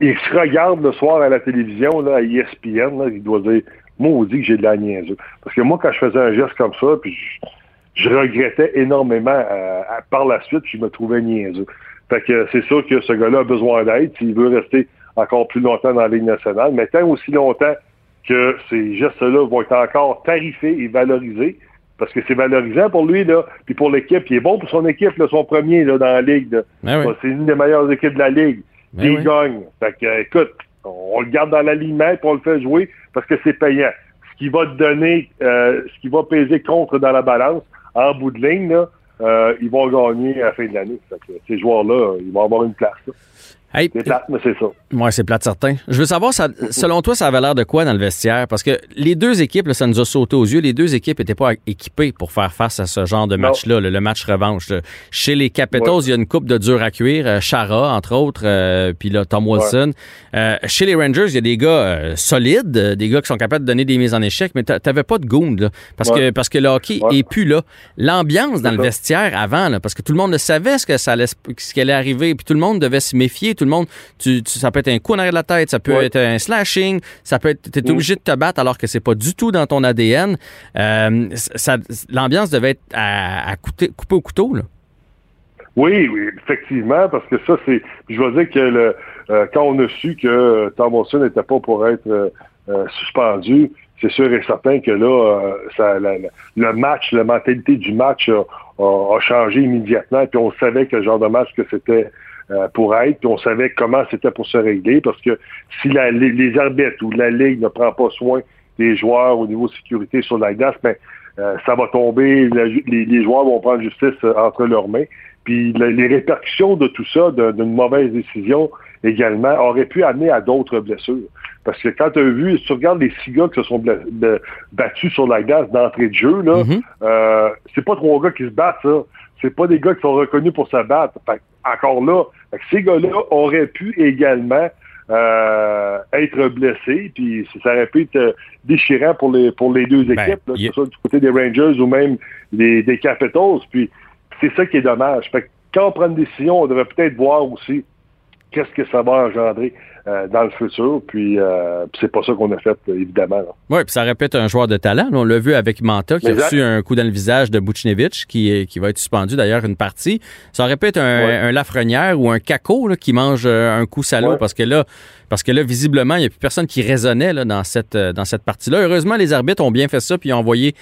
il se regarde le soir à la télévision, là, à ESPN, là, il doit dire Maudit que j'ai de la niaiseux. Parce que moi, quand je faisais un geste comme ça, puis je, regrettais énormément euh, par la suite, puis je me trouvais niaiseux. Fait que c'est sûr que ce gars-là a besoin d'aide s'il veut rester encore plus longtemps dans la Ligue nationale, mais tant aussi longtemps que ces gestes-là vont être encore tarifés et valorisés, parce que c'est valorisant pour lui, là, puis pour l'équipe. Il est bon pour son équipe, là, son premier là, dans la Ligue. Ben oui. C'est une des meilleures équipes de la Ligue. Ben il oui. gagne. Fait que, écoute, on le garde dans l'alignement puis on le fait jouer parce que c'est payant. Ce qui va te donner, euh, ce qui va peser contre dans la balance, en bout de ligne, là, euh, ils vont gagner à la fin de l'année. Ces joueurs-là, ils vont avoir une place. là. Hey, C'est plate, mais c'est ça. Ouais, c'est plate certain. Je veux savoir, ça, selon toi, ça avait l'air de quoi dans le vestiaire? Parce que les deux équipes, là, ça nous a sauté aux yeux, les deux équipes n'étaient pas équipées pour faire face à ce genre de match-là, le, le match revanche. là. Chez les Capitals, Ouais. il y a une coupe de dur à cuire, euh, Chara, entre autres, euh, puis là, Tom Wilson. Euh, chez les Rangers, il y a des gars euh, solides, des gars qui sont capables de donner des mises en échec, mais t'a- t'avais pas de goût, là, parce, que, parce que le hockey est plus là. L'ambiance dans le vestiaire avant, là, parce que tout le monde le savait ce que ça allait, ce qui allait arriver, puis tout le monde devait se méfier, tout le monde, tu, tu- ça peut être un coup en arrière de la tête, ça peut Ouais. être un slashing, ça peut être, t'es Mm. obligé de te battre alors que c'est pas du tout dans ton ADN. Euh, ça, l'ambiance devait être à, à couper, couper au couteau, là. Oui, oui, effectivement, parce que ça, c'est. Je veux dire que le, euh, quand on a su que euh, Tom Wilson n'était pas pour être euh, suspendu, c'est sûr et certain que là, ça, la- la- le match, la mentalité du match a, a- a changé immédiatement. Puis on savait que le genre de match que c'était pour être, puis on savait comment c'était pour se régler, parce que si la, les, les arbitres ou la Ligue ne prend pas soin des joueurs au niveau sécurité sur la glace, mais euh, ça va tomber, les, joueurs vont prendre justice euh, entre leurs mains. Puis les répercussions de tout ça, d'une mauvaise décision également, auraient pu amener à d'autres blessures. Parce que quand tu as vu, si tu regardes les six gars qui se sont battus sur la glace d'entrée de jeu, là, mm-hmm. euh, c'est pas trois gars qui se battent, ça. C'est pas des gars qui sont reconnus pour se battre. Encore là, ces gars-là auraient pu également euh, être blessé, puis ça aurait pu être euh, déchirant pour les pour les deux ben, équipes, que ce soit du côté des Rangers ou même des, des Capitals. Puis c'est ça qui est dommage. Fait que quand on prend une décision, on devrait peut-être voir aussi qu'est-ce que ça va engendrer euh, dans le futur. Puis, euh, c'est pas ça qu'on a fait, évidemment. Oui, puis ça répète un joueur de talent. On l'a vu avec Manta qui a reçu un coup dans le visage de Buchnevich, qui, qui va être suspendu d'ailleurs une partie. Ça répète un, un Lafrenière ou un Caco qui mange euh, un coup salaud parce que là, parce que là, visiblement, il n'y a plus personne qui raisonnait là, dans cette, dans cette partie-là. Heureusement, les arbitres ont bien fait ça, puis ils ont envoyé,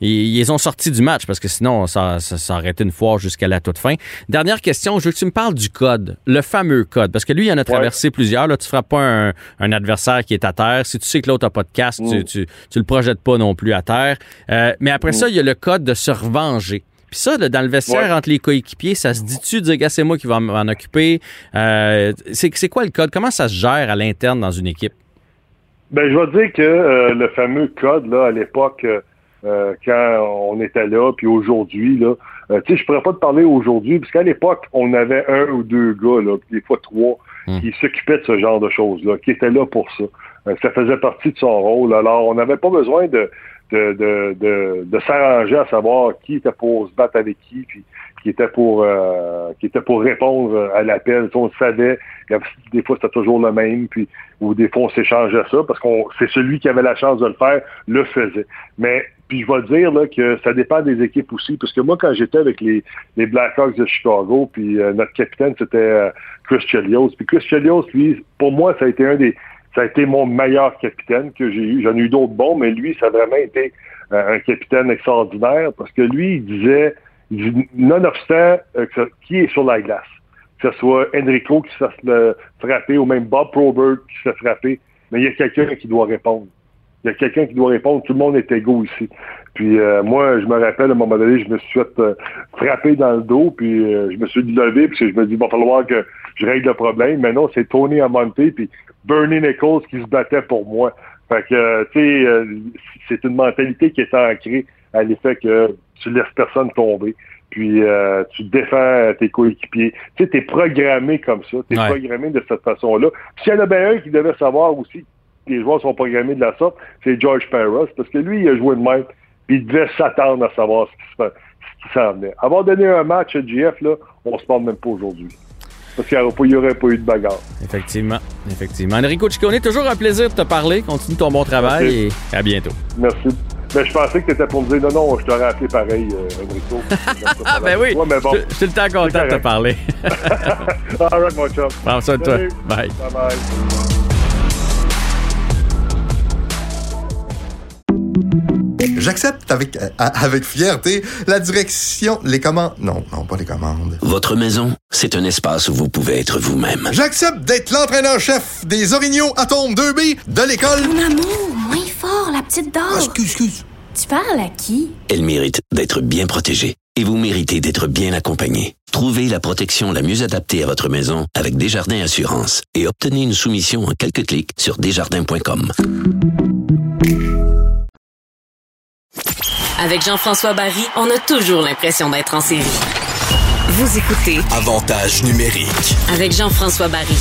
ils, ils ont sorti du match, parce que sinon, ça, ça, aurait été une foire jusqu'à la toute fin. Dernière question, je veux que tu me parles du code, le fameux code, parce que lui, il en a traversé plusieurs. Là, tu frappes pas un, adversaire qui est à terre. Si tu sais que l'autre n'a pas de casque, tu, mm. tu, le projettes pas non plus à terre. Euh, mais après mm. ça, il y a le code de se revenger. Puis ça, dans le vestiaire entre les coéquipiers, ça se dit-tu, dire, gars, c'est moi qui vais m'en occuper? Euh, c'est quoi le code? Comment ça se gère à l'interne dans une équipe? Ben, je vais dire que euh, le fameux code, là, à l'époque, quand on était là, puis aujourd'hui, là, tu sais, je pourrais pas te parler aujourd'hui, parce qu'à l'époque, on avait un ou deux gars, là, des fois trois, Qui s'occupait de ce genre de choses-là, qui était là pour ça. Euh, ça faisait partie de son rôle. Alors, on n'avait pas besoin de, de, de, de, s'arranger à savoir qui était pour se battre avec qui, qui était pour euh, qui était pour répondre à l'appel. On savait, des fois c'était toujours le même, puis ou des fois on s'échangeait ça parce qu'on c'est celui qui avait la chance de le faire le faisait. Mais puis je vais dire là, que ça dépend des équipes aussi, parce que moi quand j'étais avec les, les Blackhawks de Chicago, puis euh, notre capitaine c'était euh, Chris Chelios. Puis Chris Chelios, lui, pour moi ça a été un des ça a été mon meilleur capitaine que j'ai eu. J'en ai eu d'autres bons, mais lui, ça a vraiment été un capitaine extraordinaire parce que lui, il disait nonobstant euh, qui est sur la glace, que ce soit Enrico qui se fasse frapper ou même Bob Probert qui se fait frapper, mais il y a quelqu'un qui doit répondre. Il y a quelqu'un qui doit répondre. Tout le monde est égaux ici. Puis euh, moi, je me rappelle, à un moment donné, je me suis fait euh, frapper dans le dos, puis je me suis levé, puis je me dis, il va falloir que je règle le problème. Mais non, c'est Tony Amonte, puis Bernie Nichols qui se battait pour moi. Fait que, tu sais, c'est une mentalité qui est ancrée à l'effet que tu laisses personne tomber. Puis euh, tu défends tes coéquipiers. Tu sais, t'es programmé comme ça. T'es programmé de cette façon-là. S'il y en a bien un qui devait savoir aussi que les joueurs sont programmés de la sorte, c'est George Paris, parce que lui, il a joué de même. Puis il devait s'attendre à savoir ce qui s'en venait. Avoir donné un match à GF, là, on se parle même pas aujourd'hui. Parce qu'il n'y aurait, pas eu de bagarre. Effectivement. Effectivement. Enrico Ciccone, toujours un plaisir de te parler. Continue ton bon travail et à bientôt. Merci. Mais je pensais que tu étais pour me dire non, non, je t'aurais appelé pareil, euh, Enrico. ah, ben oui. mais bon, je, suis le temps content de te parler. All right, mon chum. Prends soin de toi. Bye. Bye bye. J'accepte avec, euh, avec fierté la direction, les commandes. Non, non, pas les commandes. Votre maison, c'est un espace où vous pouvez être vous-même. J'accepte d'être l'entraîneur-chef des Orignaux Atomes 2B de l'école. Mon amour, moins fort, la petite dame. Ah, excuse, excuse. Tu parles à qui? Elle mérite d'être bien protégée. Et vous méritez d'être bien accompagnée. Trouvez la protection la mieux adaptée à votre maison avec Desjardins Assurance et obtenez une soumission en quelques clics sur desjardins.com. Avec Jean-François Barry, on a toujours l'impression d'être en série. Vous écoutez Avantage numérique avec Jean-François Barry.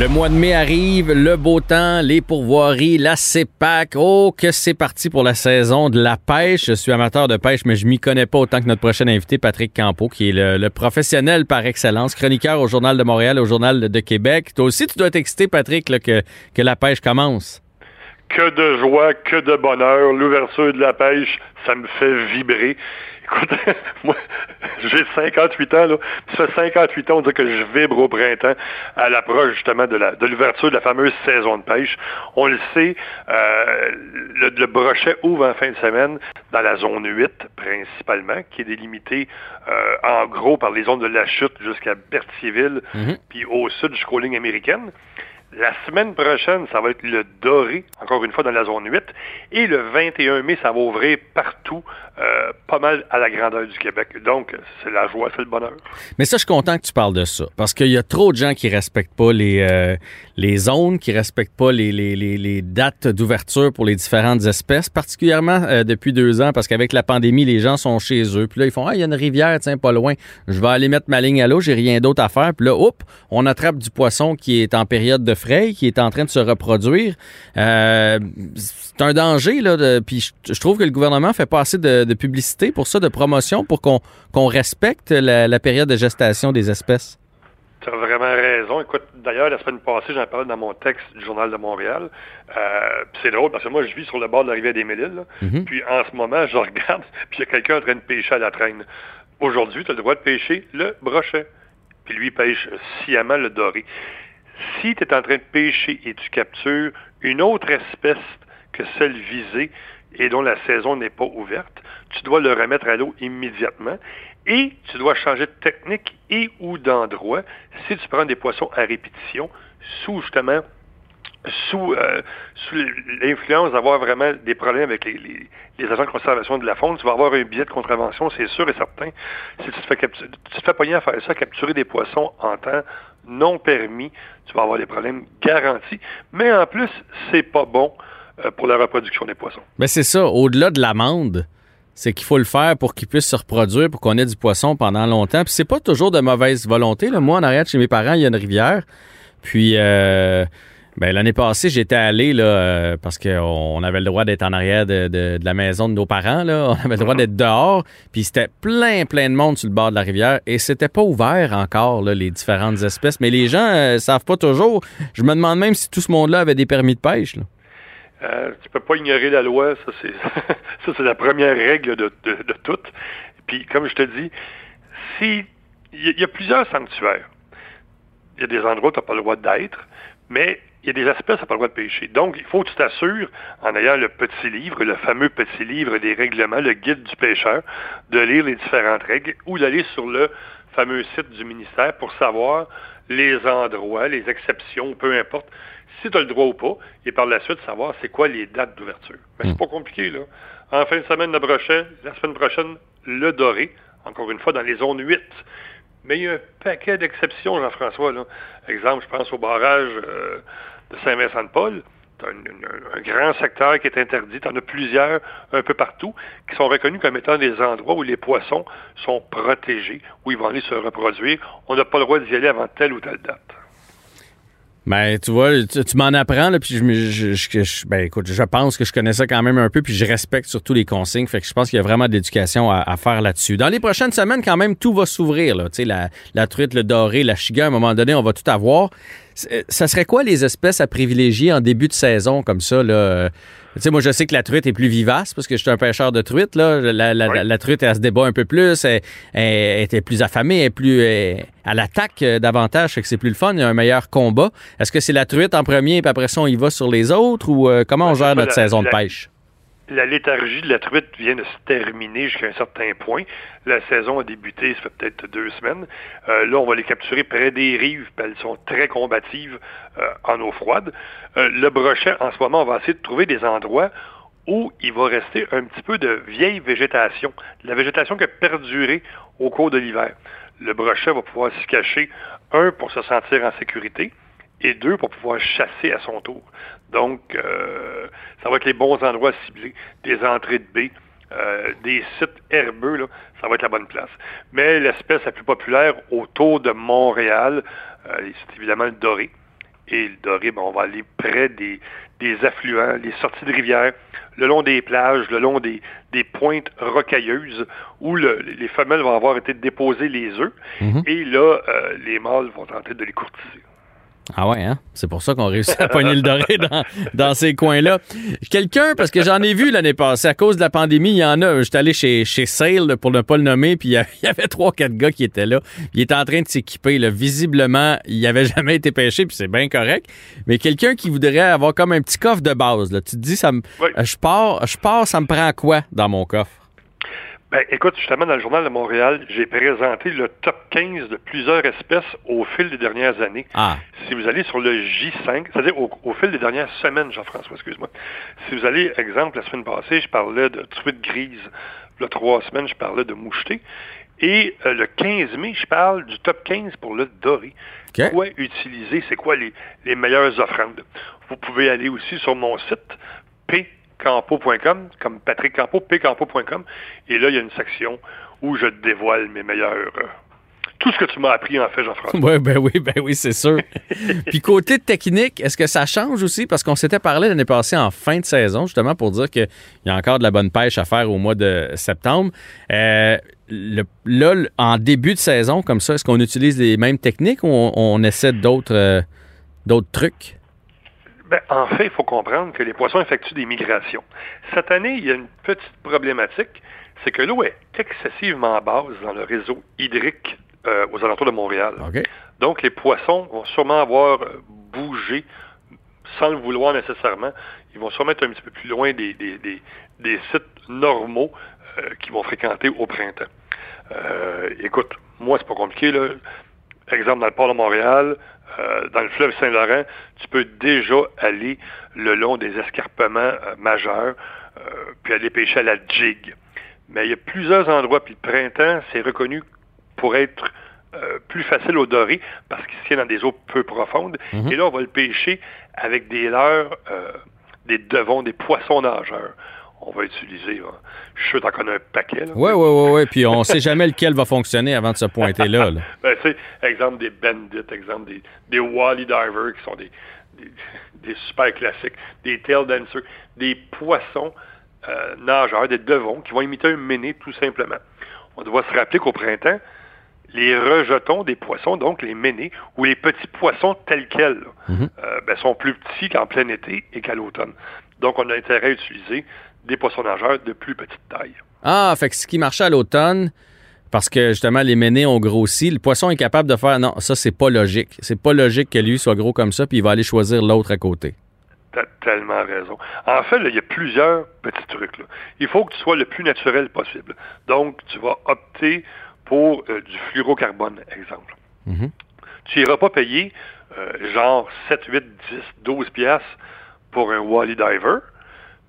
Le mois de mai arrive, le beau temps, les pourvoiries, la CEPAC. Oh, que c'est parti pour la saison de la pêche. Je suis amateur de pêche, mais je m'y connais pas autant que notre prochain invité, Patrick Campo, qui est le, professionnel par excellence, chroniqueur au Journal de Montréal, au Journal de Québec. Toi aussi, tu dois t'exciter, Patrick, que, que la pêche commence que de joie, que de bonheur. L'ouverture de la pêche, ça me fait vibrer. Écoute, moi, j'ai 58 ans, là. Ça fait 58 ans, on dit que je vibre au printemps à l'approche, justement, de, la, de l'ouverture de la fameuse saison de pêche. On le sait, euh, le, brochet ouvre en fin de semaine dans la zone 8, principalement, qui est délimitée, euh, en gros, par les zones de la chute jusqu'à Berthierville, mm-hmm. puis au sud jusqu'aux lignes américaines. La semaine prochaine, ça va être le doré, encore une fois dans la zone 8. Et le 21 mai, ça va ouvrir partout, euh, pas mal à la grandeur du Québec. Donc, c'est la joie, c'est le bonheur. Mais ça, je suis content que tu parles de ça. Parce qu'il y a trop de gens qui respectent pas les, euh, les zones, qui respectent pas les, les, les, dates d'ouverture pour les différentes espèces, particulièrement euh, depuis deux ans, parce qu'avec la pandémie, les gens sont chez eux. Puis là, ils font Ah, il y a une rivière, tiens, pas loin. Je vais aller mettre ma ligne à l'eau, j'ai rien d'autre à faire. Puis là, hop, on attrape du poisson qui est en période de qui est en train de se reproduire. Euh, c'est un danger, là. De, puis je, je trouve que le gouvernement fait pas assez de, de publicité pour ça, de promotion, pour qu'on respecte la, la période de gestation des espèces. Tu as vraiment raison. Écoute, d'ailleurs, la semaine passée, j'en parlais dans mon texte du Journal de Montréal. Euh, c'est drôle parce que moi, je vis sur le bord de la rivière des Mille-Îles. là. Mhm. Puis en ce moment, je regarde, puis il y a quelqu'un en train de pêcher à la traîne. Aujourd'hui, tu as le droit de pêcher le brochet. Puis lui, il pêche sciemment le doré. Si tu es en train de pêcher et tu captures une autre espèce que celle visée et dont la saison n'est pas ouverte, tu dois le remettre à l'eau immédiatement et tu dois changer de technique et ou d'endroit si tu prends des poissons à répétition sous justement sous, euh, l'influence d'avoir vraiment des problèmes avec les, agents de conservation de la faune, tu vas avoir un billet de contravention, c'est sûr et certain. Si tu te fais, capturer, tu te fais à faire ça, capturer des poissons en temps non permis, tu vas avoir des problèmes garantis. Mais en plus, c'est pas bon euh, pour la reproduction des poissons. Ben c'est ça. Au-delà de l'amende, c'est qu'il faut le faire pour qu'ils puissent se reproduire, pour qu'on ait du poisson pendant longtemps. Puis c'est pas toujours de mauvaise volonté. Moi, en arrière chez mes parents, il y a une rivière. Puis euh, l'année passée, j'étais allé là, euh, parce qu'on avait le droit d'être en arrière de, de- de la maison de nos parents. Là. On avait le droit d'être dehors. Puis c'était plein, plein de monde sur le bord de la rivière. Et c'était pas ouvert encore, là, les différentes espèces. Mais les gens euh, savent pas toujours. Je me demande même si tout ce monde-là avait des permis de pêche. Là. Euh, tu peux pas ignorer la loi, ça c'est ça c'est la première règle de, de, toutes. Puis comme je te dis, si il y, y a plusieurs sanctuaires. Il y a des endroits où tu n'as pas le droit d'être, mais il y a des espèces où tu n'as pas le droit de pêcher. Donc, il faut que tu t'assures, en ayant le petit livre, le fameux petit livre des règlements, le guide du pêcheur, de lire les différentes règles ou d'aller sur le fameux site du ministère pour savoir les endroits, les exceptions, peu importe, si tu as le droit ou pas, et par la suite savoir c'est quoi les dates d'ouverture. Mais c'est pas compliqué, là. En fin de semaine, le brochet, la semaine prochaine, le doré, encore une fois, dans les zones 8. Mais il y a un paquet d'exceptions, Jean-François. Là. Exemple, je pense au barrage euh, de Saint-Vincent-de-Paul. Tu as un, grand secteur qui est interdit. Tu en as plusieurs un peu partout qui sont reconnus comme étant des endroits où les poissons sont protégés, où ils vont aller se reproduire. On n'a pas le droit d'y aller avant telle ou telle date. Ben, tu vois, tu, m'en apprends, puis je, ben, écoute, je pense que je connais ça quand même un peu, puis je respecte surtout les consignes, fait que je pense qu'il y a vraiment de l'éducation à, faire là-dessus. Dans les prochaines semaines, quand même, tout va s'ouvrir, tu sais, la, truite, le doré, la chiga, à un moment donné, on va tout avoir. C'est- Ça serait quoi les espèces à privilégier en début de saison, comme ça, là? Tu sais, moi, je sais que la truite est plus vivace parce que je suis un pêcheur de truite. Là. La, la- la- la truite, elle se débat un peu plus. Elle, elle était plus affamée, elle est plus. Elle, elle attaque euh, davantage, fait que c'est plus le fun. Il y a un meilleur combat. Est-ce que c'est la truite en premier, puis après ça, on y va sur les autres ou euh, comment on gère notre saison de pêche? La léthargie de la truite vient de se terminer jusqu'à un certain point. La saison a débuté, ça fait peut-être deux semaines. Euh, là, on va les capturer près des rives, elles sont très combatives euh, en eau froide. Euh, le brochet, en ce moment, va essayer de trouver des endroits où il va rester un petit peu de vieille végétation, la végétation qui a perduré au cours de l'hiver. Le brochet va pouvoir s'y cacher, un, pour se sentir en sécurité, et deux, pour pouvoir chasser à son tour. Donc, euh, ça va être les bons endroits ciblés, des entrées de baies, euh, des sites herbeux, là, ça va être la bonne place. Mais l'espèce la plus populaire autour de Montréal, euh, c'est évidemment le doré. Et le doré, ben, on va aller près des, des affluents, les sorties de rivières, le long des plages, le long des, des pointes rocailleuses, où le- les femelles vont avoir été déposer les œufs. Mhm. Et là, euh, les mâles vont tenter de les courtiser. Ah ouais, hein? C'est pour ça qu'on réussit à pogner le doré dans, dans ces coins-là. Quelqu'un, parce que j'en ai vu l'année passée, à cause de la pandémie, il y en a. J'étais allé chez, chez Sale, pour ne pas le nommer, puis il y avait trois, quatre gars qui étaient là. Il était en train de s'équiper. Visiblement, il avait jamais été pêché, puis c'est bien correct. Mais quelqu'un qui voudrait avoir comme un petit coffre de base, là. Tu te dis, ça me, je pars, je pars, ça me prend quoi dans mon coffre? Ben, écoute, justement, dans le Journal de Montréal, j'ai présenté le top 15 de plusieurs espèces au fil des dernières années. Ah. Si vous allez sur le J5, c'est-à-dire au, au fil des dernières semaines, Jean-François, excuse-moi. Si vous allez, exemple, la semaine passée, je parlais de truite grise. Le trois semaines, je parlais de moucheté. Et euh, le 15 mai, je parle du top 15 pour le doré. OK. Quoi utiliser? C'est quoi les, les meilleures offrandes? Vous pouvez aller aussi sur mon site, pcampo.com, comme Patrick Campo, pcampo.com. Et là, il y a une section où je dévoile mes meilleurs... euh, tout ce que tu m'as appris, en fait, Jean-François. Oui, ben oui, ben oui, c'est sûr. Puis côté technique, est-ce que ça change aussi? Parce qu'on s'était parlé l'année passée en fin de saison, justement, pour dire qu'il y a encore de la bonne pêche à faire au mois de septembre. Euh, le- là, en début de saison, comme ça, est-ce qu'on utilise les mêmes techniques ou on, on essaie d'autres euh, d'autres trucs? Ben, en fait, il faut comprendre que les poissons effectuent des migrations. Cette année, il y a une petite problématique, c'est que l'eau est excessivement basse dans le réseau hydrique euh, aux alentours de Montréal. Donc, les poissons vont sûrement avoir bougé sans le vouloir nécessairement. Ils vont sûrement être un petit peu plus loin des, des, des- des sites normaux euh, qu'ils vont fréquenter au printemps. Euh, écoute, moi, c'est pas compliqué. Là. Exemple, dans le port de Montréal, euh, dans le fleuve Saint-Laurent, tu peux déjà aller le long des escarpements euh, majeurs, euh, puis aller pêcher à la jig. Mais il y a plusieurs endroits, puis le printemps, c'est reconnu pour être plus facile au doré parce qu'il se tient dans des eaux peu profondes. Et là, on va le pêcher avec des leurres, des devons, des poissons nageurs. On va utiliser, euh, je suis sûr que t'en connais un paquet. Oui, oui, oui, oui. Puis on sait jamais lequel va fonctionner avant de se pointer là. là. Ben, tu sais, exemple des bandits, exemple des, des wally divers qui sont des, des, des super classiques, des tail dancers, des poissons euh, nageurs, des devons qui vont imiter un méné tout simplement. On doit se rappeler qu'au printemps, les rejetons des poissons, donc les ménés, ou les petits poissons tels quels, là, euh, ben, sont plus petits qu'en plein été et qu'à l'automne. Donc, on a intérêt à utiliser des poissons nageurs de plus petite taille. Ah, fait que ce qui marchait à l'automne, parce que justement les ménés ont grossi, le poisson est capable de faire non, ça c'est pas logique. C'est pas logique que lui soit gros comme ça, puis il va aller choisir l'autre à côté. T'as tellement raison. En fait, il y a plusieurs petits trucs. là. Il faut que tu sois le plus naturel possible. Donc, tu vas opter pour euh, du fluorocarbone, exemple. Tu n'iras pas payer euh, genre 7, 8, 10, 12 piastres pour un Wally Diver,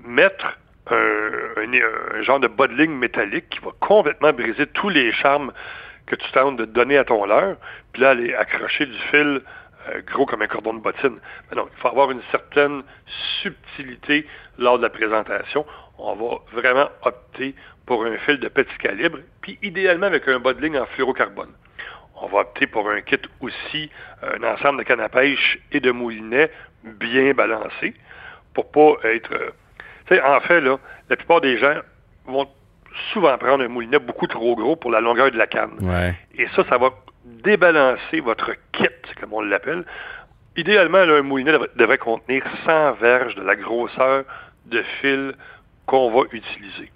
mettre un, genre de bas de ligne métallique qui va complètement briser tous les charmes que tu tentes de donner à ton leurre, puis là, aller accrocher du fil euh, gros comme un cordon de bottine. Mais non, il faut avoir une certaine subtilité lors de la présentation. On va vraiment opter pour un fil de petit calibre, puis idéalement avec un bas de ligne en fluorocarbone. On va opter pour un kit aussi, euh, un ensemble de cannes à pêche et de moulinets bien balancés pour pas être... tu sais, en fait, là, la plupart des gens vont souvent prendre un moulinet beaucoup trop gros pour la longueur de la canne. Ouais. Et ça, ça va débalancer votre kit, comme on l'appelle. Idéalement, là, un moulinet devrait, devrait contenir 100 verges de la grosseur de fil qu'on va utiliser.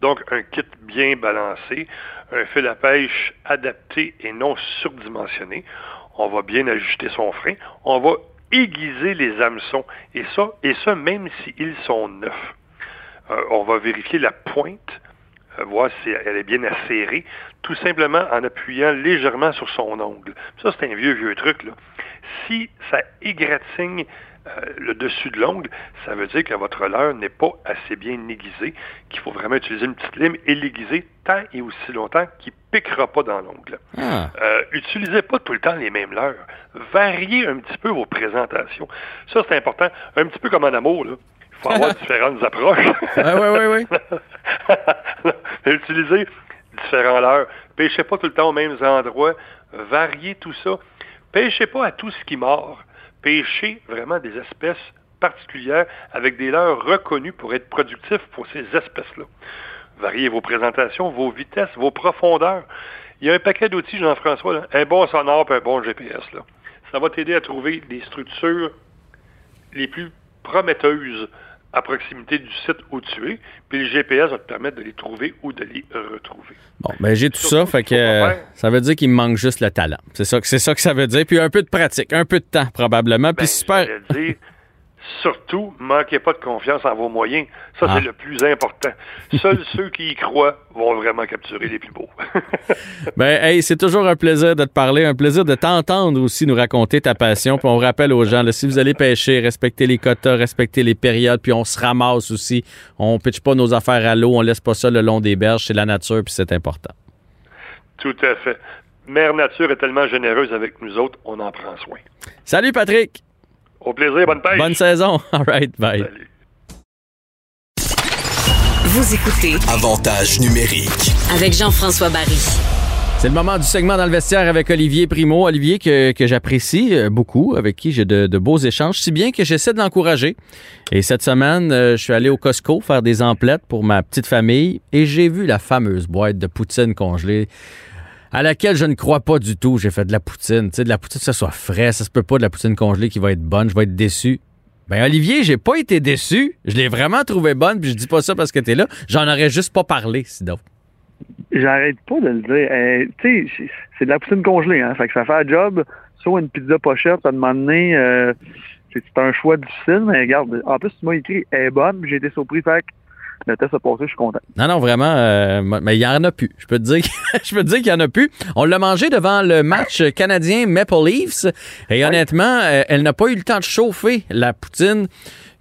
Donc, un kit bien balancé, un fil à pêche adapté et non surdimensionné. On va bien ajuster son frein. On va aiguiser les hameçons. Et ça, et ça même s'ils sont neufs. Euh, on va vérifier la pointe, euh, voir si elle est bien acérée, tout simplement en appuyant légèrement sur son ongle. Ça, c'est un vieux, vieux truc. Si ça égratigne le dessus de l'ongle, ça veut dire que votre leurre n'est pas assez bien aiguisé, qu'il faut vraiment utiliser une petite lime et l'aiguiser tant et aussi longtemps qu'il ne piquera pas dans l'ongle. Ah. Euh, utilisez pas tout le temps les mêmes leurres. Variez un petit peu vos présentations. Ça, c'est important. Un petit peu comme en amour, là. Il faut avoir différentes approches. Ouais, ouais, ouais, ouais. Utilisez différents leurres. Pêchez pas tout le temps aux mêmes endroits. Variez tout ça. Pêchez pas à tout ce qui mord. Pêchez vraiment des espèces particulières avec des leurres reconnus pour être productifs pour ces espèces-là. Variez vos présentations, vos vitesses, vos profondeurs. Il y a un paquet d'outils, Jean-François, un bon sonore et un bon GPS. Ça va t'aider à trouver des structures les plus prometteuses à proximité du site où tu es, puis le GPS va te permettre de les trouver ou de les retrouver. Bon, ben j'ai tout ça, fait que euh, ça veut dire qu'il me manque juste le talent. C'est ça, que- ça que ça veut dire. Puis un peu de pratique, un peu de temps probablement. Puis Ben, super. Surtout, manquez pas de confiance en vos moyens. Ça, Ah. c'est le plus important. Seuls ceux qui y croient vont vraiment capturer les plus beaux. Ben, hey, c'est toujours un plaisir de te parler, un plaisir de t'entendre aussi nous raconter ta passion. Puis on rappelle aux gens, là, si vous allez pêcher, respectez les quotas, respectez les périodes, puis on se ramasse aussi. On pitche pas nos affaires à l'eau, on laisse pas ça le long des berges, c'est la nature, puis c'est important. Tout à fait. Mère Nature est tellement généreuse avec nous autres, on en prend soin. Salut Patrick! Au plaisir, bonne pêche. Bonne saison! All right, bye. Vous écoutez Avantage numérique. avec Jean-François Barry. C'est le moment du segment dans le vestiaire avec Olivier Primo. Olivier que, que j'apprécie euh, beaucoup, avec qui j'ai de, de beaux échanges, si bien que j'essaie de l'encourager. Et cette semaine, euh, je suis allé au Costco faire des emplettes pour ma petite famille et j'ai vu la fameuse boîte de poutine congelée à laquelle je ne crois pas du tout. J'ai fait de la poutine. Tu sais, de la poutine, que ça soit frais, ça se peut pas de la poutine congelée qui va être bonne. Je vais être déçu. Ben Olivier, j'ai pas été déçu. Je l'ai vraiment trouvé bonne, puis je dis pas ça parce que t'es là. J'en aurais juste pas parlé, sinon. J'arrête pas de le dire. Euh, tu sais, c'est de la poutine congelée, hein. Fait que ça fait un job. Soit une pizza pochette, à un moment donné, euh, c'est un choix difficile, mais regarde, en plus, tu m'as écrit, elle est bonne, j'ai été surpris, fait le test a passé, je suis content. Non, non, vraiment, euh, mais il y en a plus. Je peux te dire, je peux te dire qu'il y en a plus. On l'a mangé devant le match canadien Maple Leafs et honnêtement, euh, elle n'a pas eu le temps de chauffer la poutine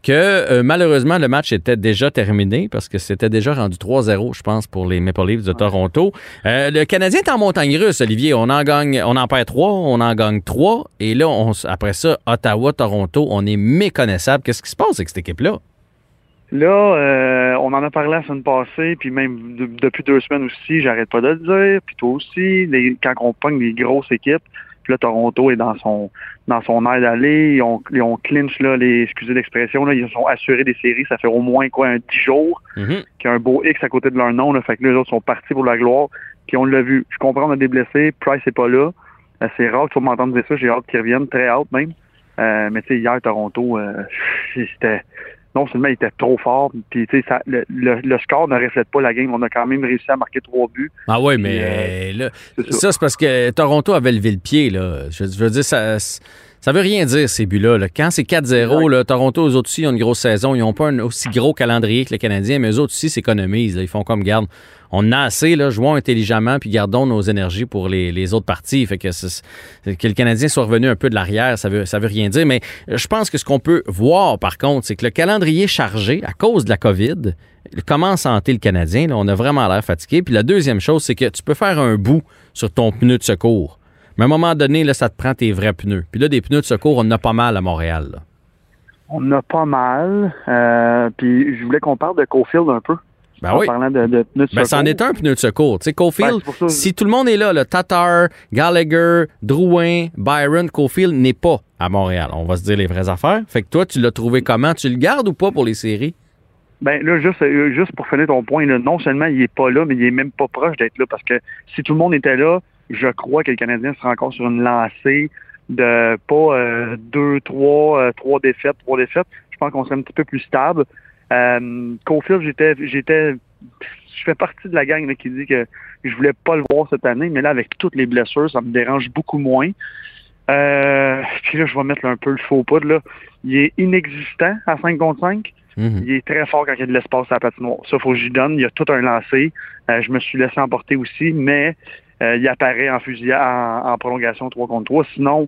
que euh, malheureusement le match était déjà terminé parce que c'était déjà rendu 3-0 je pense pour les Maple Leafs de Toronto. Euh, le Canadien est en montagne russe Olivier, on en gagne on en perd 3, on en gagne 3 et là on, après ça Ottawa Toronto, on est méconnaissable. Qu'est-ce qui se passe avec cette équipe là Là, euh, on en a parlé la semaine passée, puis même de- depuis deux semaines aussi, j'arrête pas de le dire, puis toi aussi, les- quand on pogne des grosses équipes, puis là, Toronto est dans son dans son air d'aller, ils ont, ils ont clinch, là, les, excusez l'expression, là, ils sont assurés des séries, ça fait au moins, quoi, un 10 jours, qu'il y a un beau X à côté de leur nom, là, fait que là, les autres sont partis pour la gloire, puis on l'a vu. Je comprends, on a des blessés, Price est pas là, Euh, c'est rare que tu m'entendre dire ça, j'ai hâte qu'ils reviennent, très hâte même, Euh, mais tu sais, hier, Toronto, euh, c'était non seulement il était trop fort, puis tu sais, ça- le, le, le score ne reflète pas la game. On a quand même réussi à marquer trois buts. Ah oui, mais euh, là, ça, c'est parce que Toronto avait levé le pied. Là. Je, je veux dire, ça, ça veut rien dire, ces buts-là. là. Quand c'est 4-0, là, Toronto, eux autres aussi, ils ont une grosse saison. Ils n'ont pas un aussi gros calendrier que les Canadiens, mais eux autres aussi s'économisent. Ils font comme garde. On a assez, là, jouons intelligemment, puis gardons nos énergies pour les, les autres parties. Fait que, le Canadien soit revenu un peu de l'arrière, ça veut, ça veut rien dire. Mais je pense que ce qu'on peut voir, par contre, c'est que le calendrier chargé, à cause de la COVID, comment santé le Canadien, là, on a vraiment l'air fatigué. Puis la deuxième chose, c'est que tu peux faire un bout sur ton pneu de secours. Mais à un moment donné, là, ça te prend tes vrais pneus. Puis là, des pneus de secours, on en a pas mal à Montréal. là. On a pas mal. Euh, puis je voulais qu'on parle de Cofield un peu. Ben en oui. parlant de, de pneus de Ben, c'en secours. est un pneu de secours. Tu sais, Cofield, Ben, si tout le monde est là, le Tatar, Gallagher, Drouin, Byron, Cofield n'est pas à Montréal. On va se dire les vraies affaires. Fait que toi, tu l'as trouvé comment? Tu le gardes ou pas pour les séries? Ben là, juste, euh, juste pour finir ton point, là, non seulement il est pas là, mais il est même pas proche d'être là. Parce que si tout le monde était là, je crois que le Canadien sera encore sur une lancée de pas euh, deux, trois, euh, trois défaites, trois défaites. Je pense qu'on serait un petit peu plus stable. Euh, Cofield, j'étais, j'étais, je fais partie de la gang là, qui dit que je voulais pas le voir cette année, mais là, avec toutes les blessures, ça me dérange beaucoup moins. Euh, puis là, je vais mettre un peu le faux pas là. Il est inexistant à 5 contre 5. Il est très fort quand il y a de l'espace à la patinoire. Ça, faut que j'y donne. Il y a tout un lancé. Euh, je me suis laissé emporter aussi, mais euh, il apparaît en fusillade, en, en prolongation 3 contre 3. Sinon,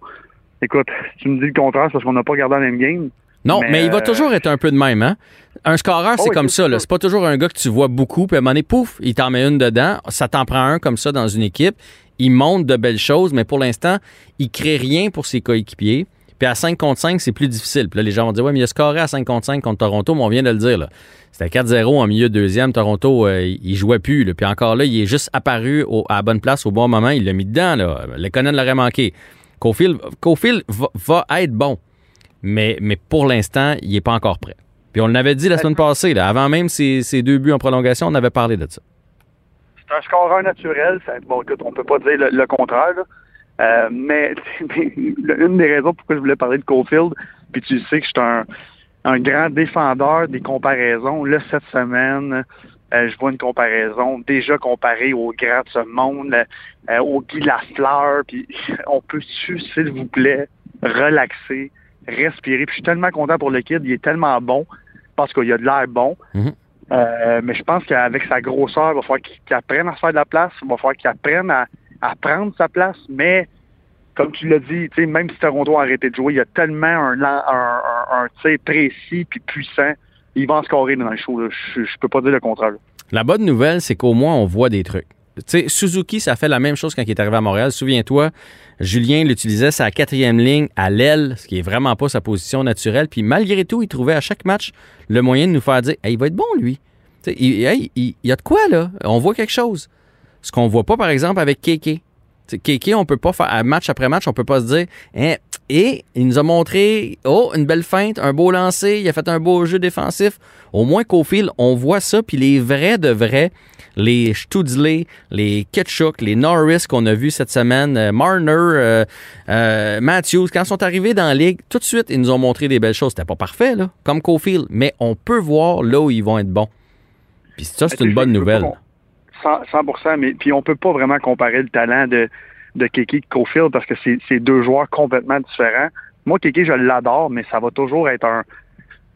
écoute, si tu me dis le contraire, c'est parce qu'on n'a pas regardé la même game. Non, mais, il va euh, toujours être un peu de même, hein? Un scoreur, c'est Oh oui, comme c'est ça. C'est pas toujours un gars que tu vois beaucoup, puis à un moment donné, pouf, il t'en met une dedans. Ça t'en prend un comme ça dans une équipe. Il montre de belles choses, mais pour l'instant, il crée rien pour ses coéquipiers. Puis à 5 contre 5, c'est plus difficile. Puis là, les gens vont dire, ouais, mais il a scoré à 5 contre 5 contre Toronto, mais on vient de le dire, là. C'était 4-0 en milieu de deuxième. Toronto, euh, il jouait plus. là. Puis encore là, il est juste apparu à la bonne place au bon moment. Il l'a mis dedans. Là. Lekonen l'aurait manqué. Cofield, va, être bon. Mais, mais pour l'instant, il n'est pas encore prêt. Puis on l'avait dit la semaine passée. Là, avant même ses, ses deux buts en prolongation, on avait parlé de ça. C'est un scoreur naturel. Ça- bon, écoute, on peut pas dire le, le contraire. là. Euh, mais une des raisons pourquoi je voulais parler de Cofield, puis tu sais que je suis un, un grand défendeur des comparaisons. Là, cette semaine, euh, je vois une comparaison déjà comparée aux grands de ce monde, euh, au Guy Lafleur, puis on peut-tu, s'il vous plaît, relaxer respirer? Puis je suis tellement content pour le kid, il est tellement bon parce qu'il a de l'air bon. Euh, mais je pense qu'avec sa grosseur, il va falloir qu'il qu'il apprenne à se faire de la place, il va falloir qu'il apprenne à, à prendre sa place, mais comme tu l'as dit, même si Toronto a arrêté de jouer, il y a tellement un, un, un, tir précis puis puissant, il va en scorer dans le show. Je, je peux pas dire le contraire. La bonne nouvelle, c'est qu'au moins, on voit des trucs. Tu sais, Suzuki, ça fait la même chose quand il est arrivé à Montréal. Souviens-toi, Julien l'utilisait sa quatrième ligne à l'aile, ce qui est vraiment pas sa position naturelle. Puis malgré tout, il trouvait à chaque match le moyen de nous faire dire Hey, il va être bon, lui. Il y a de quoi, là? On voit quelque chose. Ce qu'on voit pas, par exemple, avec Keke. Keke, on peut pas faire, match après match, on peut pas se dire Hein, Et il nous a montré Oh, une belle feinte, un beau lancer, il a fait un beau jeu défensif. Au moins qu'au fil, on voit ça, puis les vrais de vrais, les Studzley, les Ketchuk, les Norris qu'on a vus cette semaine, euh, Marner, euh, euh, Matthews, quand ils sont arrivés dans la ligue, tout de suite, ils nous ont montré des belles choses. C'était pas parfait, là, comme Cofield, mais on peut voir là où ils vont être bons. Puis ça, c'est une bonne nouvelle. 100, 100%, mais puis on peut pas vraiment comparer le talent de, de Keke et Cofield parce que c'est deux joueurs complètement différents. Moi, Keke, je l'adore, mais ça va toujours être un,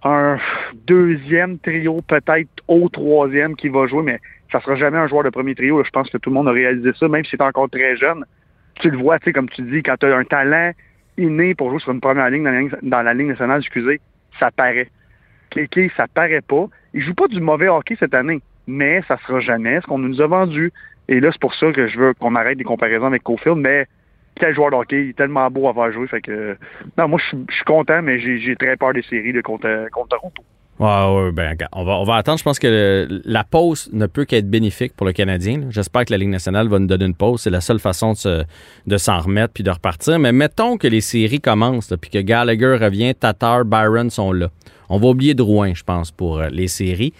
un deuxième trio, peut-être au troisième qui va jouer, mais ça sera jamais un joueur de premier trio. Je pense que tout le monde a réalisé ça, même si c'est encore très jeune. Tu le vois, tu sais, comme tu dis, quand tu as un talent inné pour jouer sur une première ligne dans la ligne, dans la ligne nationale, ça paraît. Keke, ça paraît pas. Il joue pas du mauvais hockey cette année, mais ça sera jamais ce qu'on nous a vendu. Et là, c'est pour ça que je veux qu'on arrête des comparaisons avec Cofield, mais quel joueur de hockey, il est tellement beau à voir jouer. Fait que, non, moi, je suis- content, mais j'ai très peur des séries là, contre, contre Toronto. Ouais, ouais, ben, on va, on va attendre. Je pense que la pause ne peut qu'être bénéfique pour le Canadien. J'espère que la Ligue nationale va nous donner une pause. C'est la seule façon de, se- de s'en remettre puis de repartir. Mais mettons que les séries commencent, puis que Gallagher revient, Tatar, Byron sont là. On va oublier Drouin, je pense, pour euh, les séries.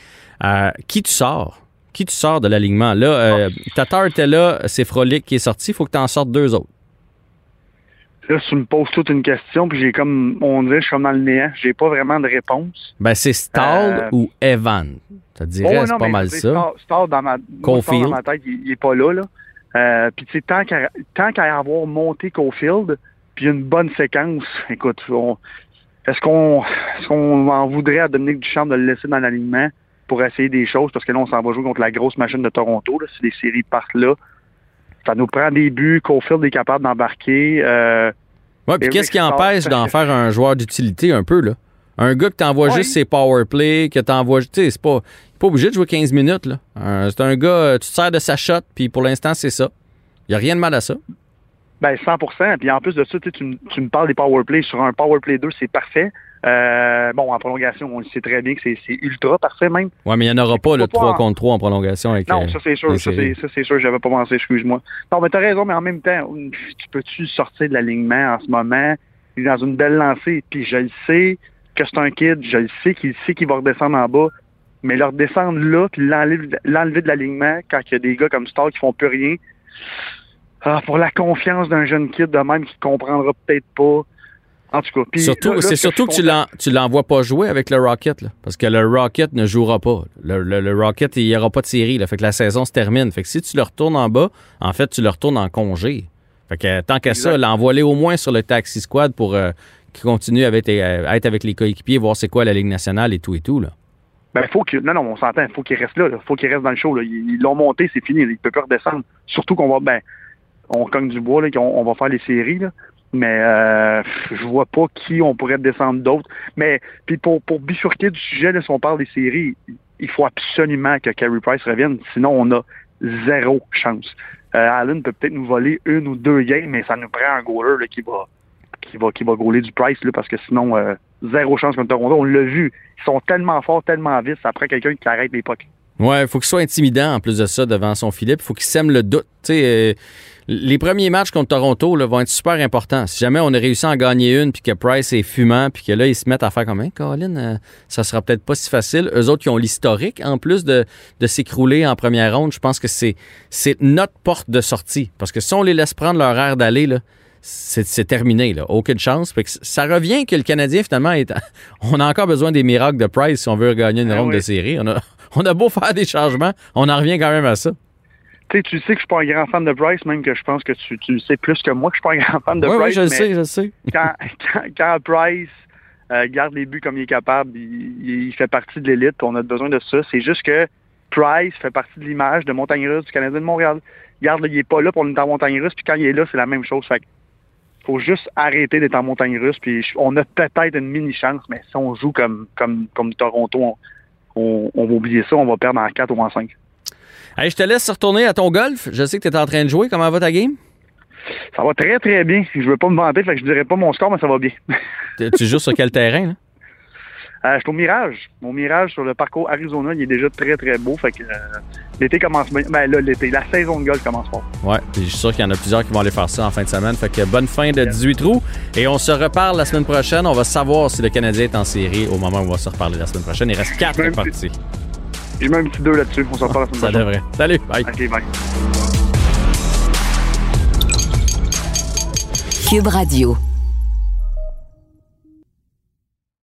Euh, qui tu sors? Qui tu sors de l'alignement? Là, euh, Tatar était là, c'est Frolic qui est sorti. Il faut que tu en sortes deux autres. Là, tu me poses toute une question, puis j'ai comme, on dirait, je suis comme dans le néant. J'ai pas vraiment de réponse. Ben, c'est Stahl Euh, ou Evan. Ça te dirait, Oh, c'est pas mais mal ça. Star dans ma, dans tête, il, il est pas là. là. Euh, puis tu sais, tant qu'à avoir monté Cofield, puis une bonne séquence, écoute, on- est-ce qu'on est-ce qu'on en voudrait à Dominique Duchamp de le laisser dans l'alignement? Pour essayer des choses, parce que là, on s'en va jouer contre la grosse machine de Toronto, là, si les séries partent là. Ça nous prend des buts, Cofield est capable d'embarquer. Euh, Ouais, puis qu'est-ce qui empêche d'en faire un joueur d'utilité un peu, là? Un gars que t'envoies Ouais. juste ses power play, que t'envoies. Tu sais, c'est pas, pas obligé de jouer 15 minutes, là. Un- c'est un gars, euh, tu te sers de sa shot, puis pour l'instant, c'est ça. Il a rien de mal à ça. Ben 100 Puis en plus de ça, tu, sais, tu, me- tu me parles des power play. Sur un power play 2, c'est parfait. Euh, bon, en prolongation, on le sait très bien que c'est c'est ultra parfait même. Ouais, mais il n'y en aura pas, le pas 3 en- contre 3 en prolongation avec. Non, euh, ça c'est sûr, ça c'est ça c'est sûr, j'avais pas pensé, excuse-moi. Non, mais t'as raison, mais en même temps, tu peux-tu sortir de l'alignement en ce moment? Il est dans une belle lancée, puis je le sais que c'est un kid, je le sais qu'il sait qu'il va redescendre en bas, mais le redescendre là, puis l'enlever l'enlever de l'alignement quand il y a des gars comme Star qui font plus rien. Ah, pour la confiance d'un jeune kid de même qui comprendra peut-être pas. En tout cas, Surtout, c'est ce que surtout que suis tu l'en- tu l'envoies pas jouer avec le Rocket, là, parce que le Rocket ne jouera pas. Le, le- le Rocket, il n'y aura pas de série, là, fait que la saison se termine. Fait que si tu le retournes en bas, en fait, tu le retournes en congé. Fait que euh, tant qu'à ça, l'envoie-les au moins sur le taxi squad pour euh, qu'il continue avec, euh, à être avec les coéquipiers, voir c'est quoi la Ligue nationale et tout et tout. Là. Ben, faut qu'il. Non, non, on s'entend. Faut qu'il reste là. là. Faut qu'il reste dans le show. Là. Ils l'ont monté, c'est fini. Il peut plus redescendre. Surtout qu'on va. Ben, on cogne du bois, là, qu'on on va faire les séries. Là. Mais euh, je vois pas qui on pourrait descendre d'autres. Mais puis pour, bifurquer du sujet, si on parle des séries, il faut absolument que Carey Price revienne. Sinon, on a zéro chance. Euh, Allen peut peut-être nous voler une ou deux games, mais ça nous prend un goaler là, qui va qui va qui va du Price là, parce que sinon euh, zéro chance contre Toronto. On l'a vu. Ils sont tellement forts, tellement vite, ça prend quelqu'un qui arrête pucks. Ouais, il faut qu'il soit intimidant en plus de ça devant son filet. Il faut qu'il sème le doute. Euh, les premiers matchs contre Toronto là, vont être super importants. Si jamais on a réussi à en gagner une, puis que Price est fumant, puis que là, ils se mettent à faire comme, hein, Colin, euh, ça sera peut-être pas si facile. Eux autres qui ont l'historique, en plus de, de s'écrouler en première ronde, je pense que c'est, c'est notre porte de sortie. Parce que si on les laisse prendre leur air d'aller, là, c'est, c'est terminé. Là. Aucune chance. Fait que ça revient que le Canadien, finalement, est, on a encore besoin des miracles de Price si on veut gagner une Ah ronde oui. de série. On a, on a beau faire des changements, on en revient quand même à ça. tu sais, tu sais que je suis pas un grand fan de Bryce, même que je pense que tu, tu le sais plus que moi que je suis pas un grand fan de Oui, oui, Bryce. je le sais, je le sais. Quand, quand, quand Bryce euh, garde les buts comme il est capable, il, il fait partie de l'élite. On a besoin de ça. C'est juste que Price fait partie de l'image de Montagne Russe du Canadien de Montréal. Regarde, là, il est pas là pour est en Montagne Russe, puis quand il est là, c'est la même chose. Fait faut juste arrêter d'être en Montagne Russe, puis on a peut-être une mini chance, mais si on joue comme comme comme Toronto, on, on, on va oublier ça, on va perdre en 4 ou en 5. Hey, je te laisse retourner à ton golf. Je sais que tu es en train de jouer. Comment va ta game? Ça va très très bien. Je veux pas me vanter, fait que je dirais pas mon score, mais ça va bien. Tu tu joues sur quel terrain? Là? Euh, je suis au Mirage. Mon Mirage sur le parcours Arizona, il est déjà très très beau. Fait que euh, l'été commence bien. Ben là, l'été, la saison de golf commence fort. Ouais, puis je suis sûr qu'il y en a plusieurs qui vont aller faire ça en fin de semaine. Fait que bonne fin de 18 trous. Et on se reparle la semaine prochaine. On va savoir si le Canadien est en série au moment où on va se reparler la semaine prochaine. Il reste quatre Même parties. Je mets un petit 2 là-dessus. On s'en reparle la semaine Ça prochaine. devrait. Salut, bye. OK, bye. Cube Radio.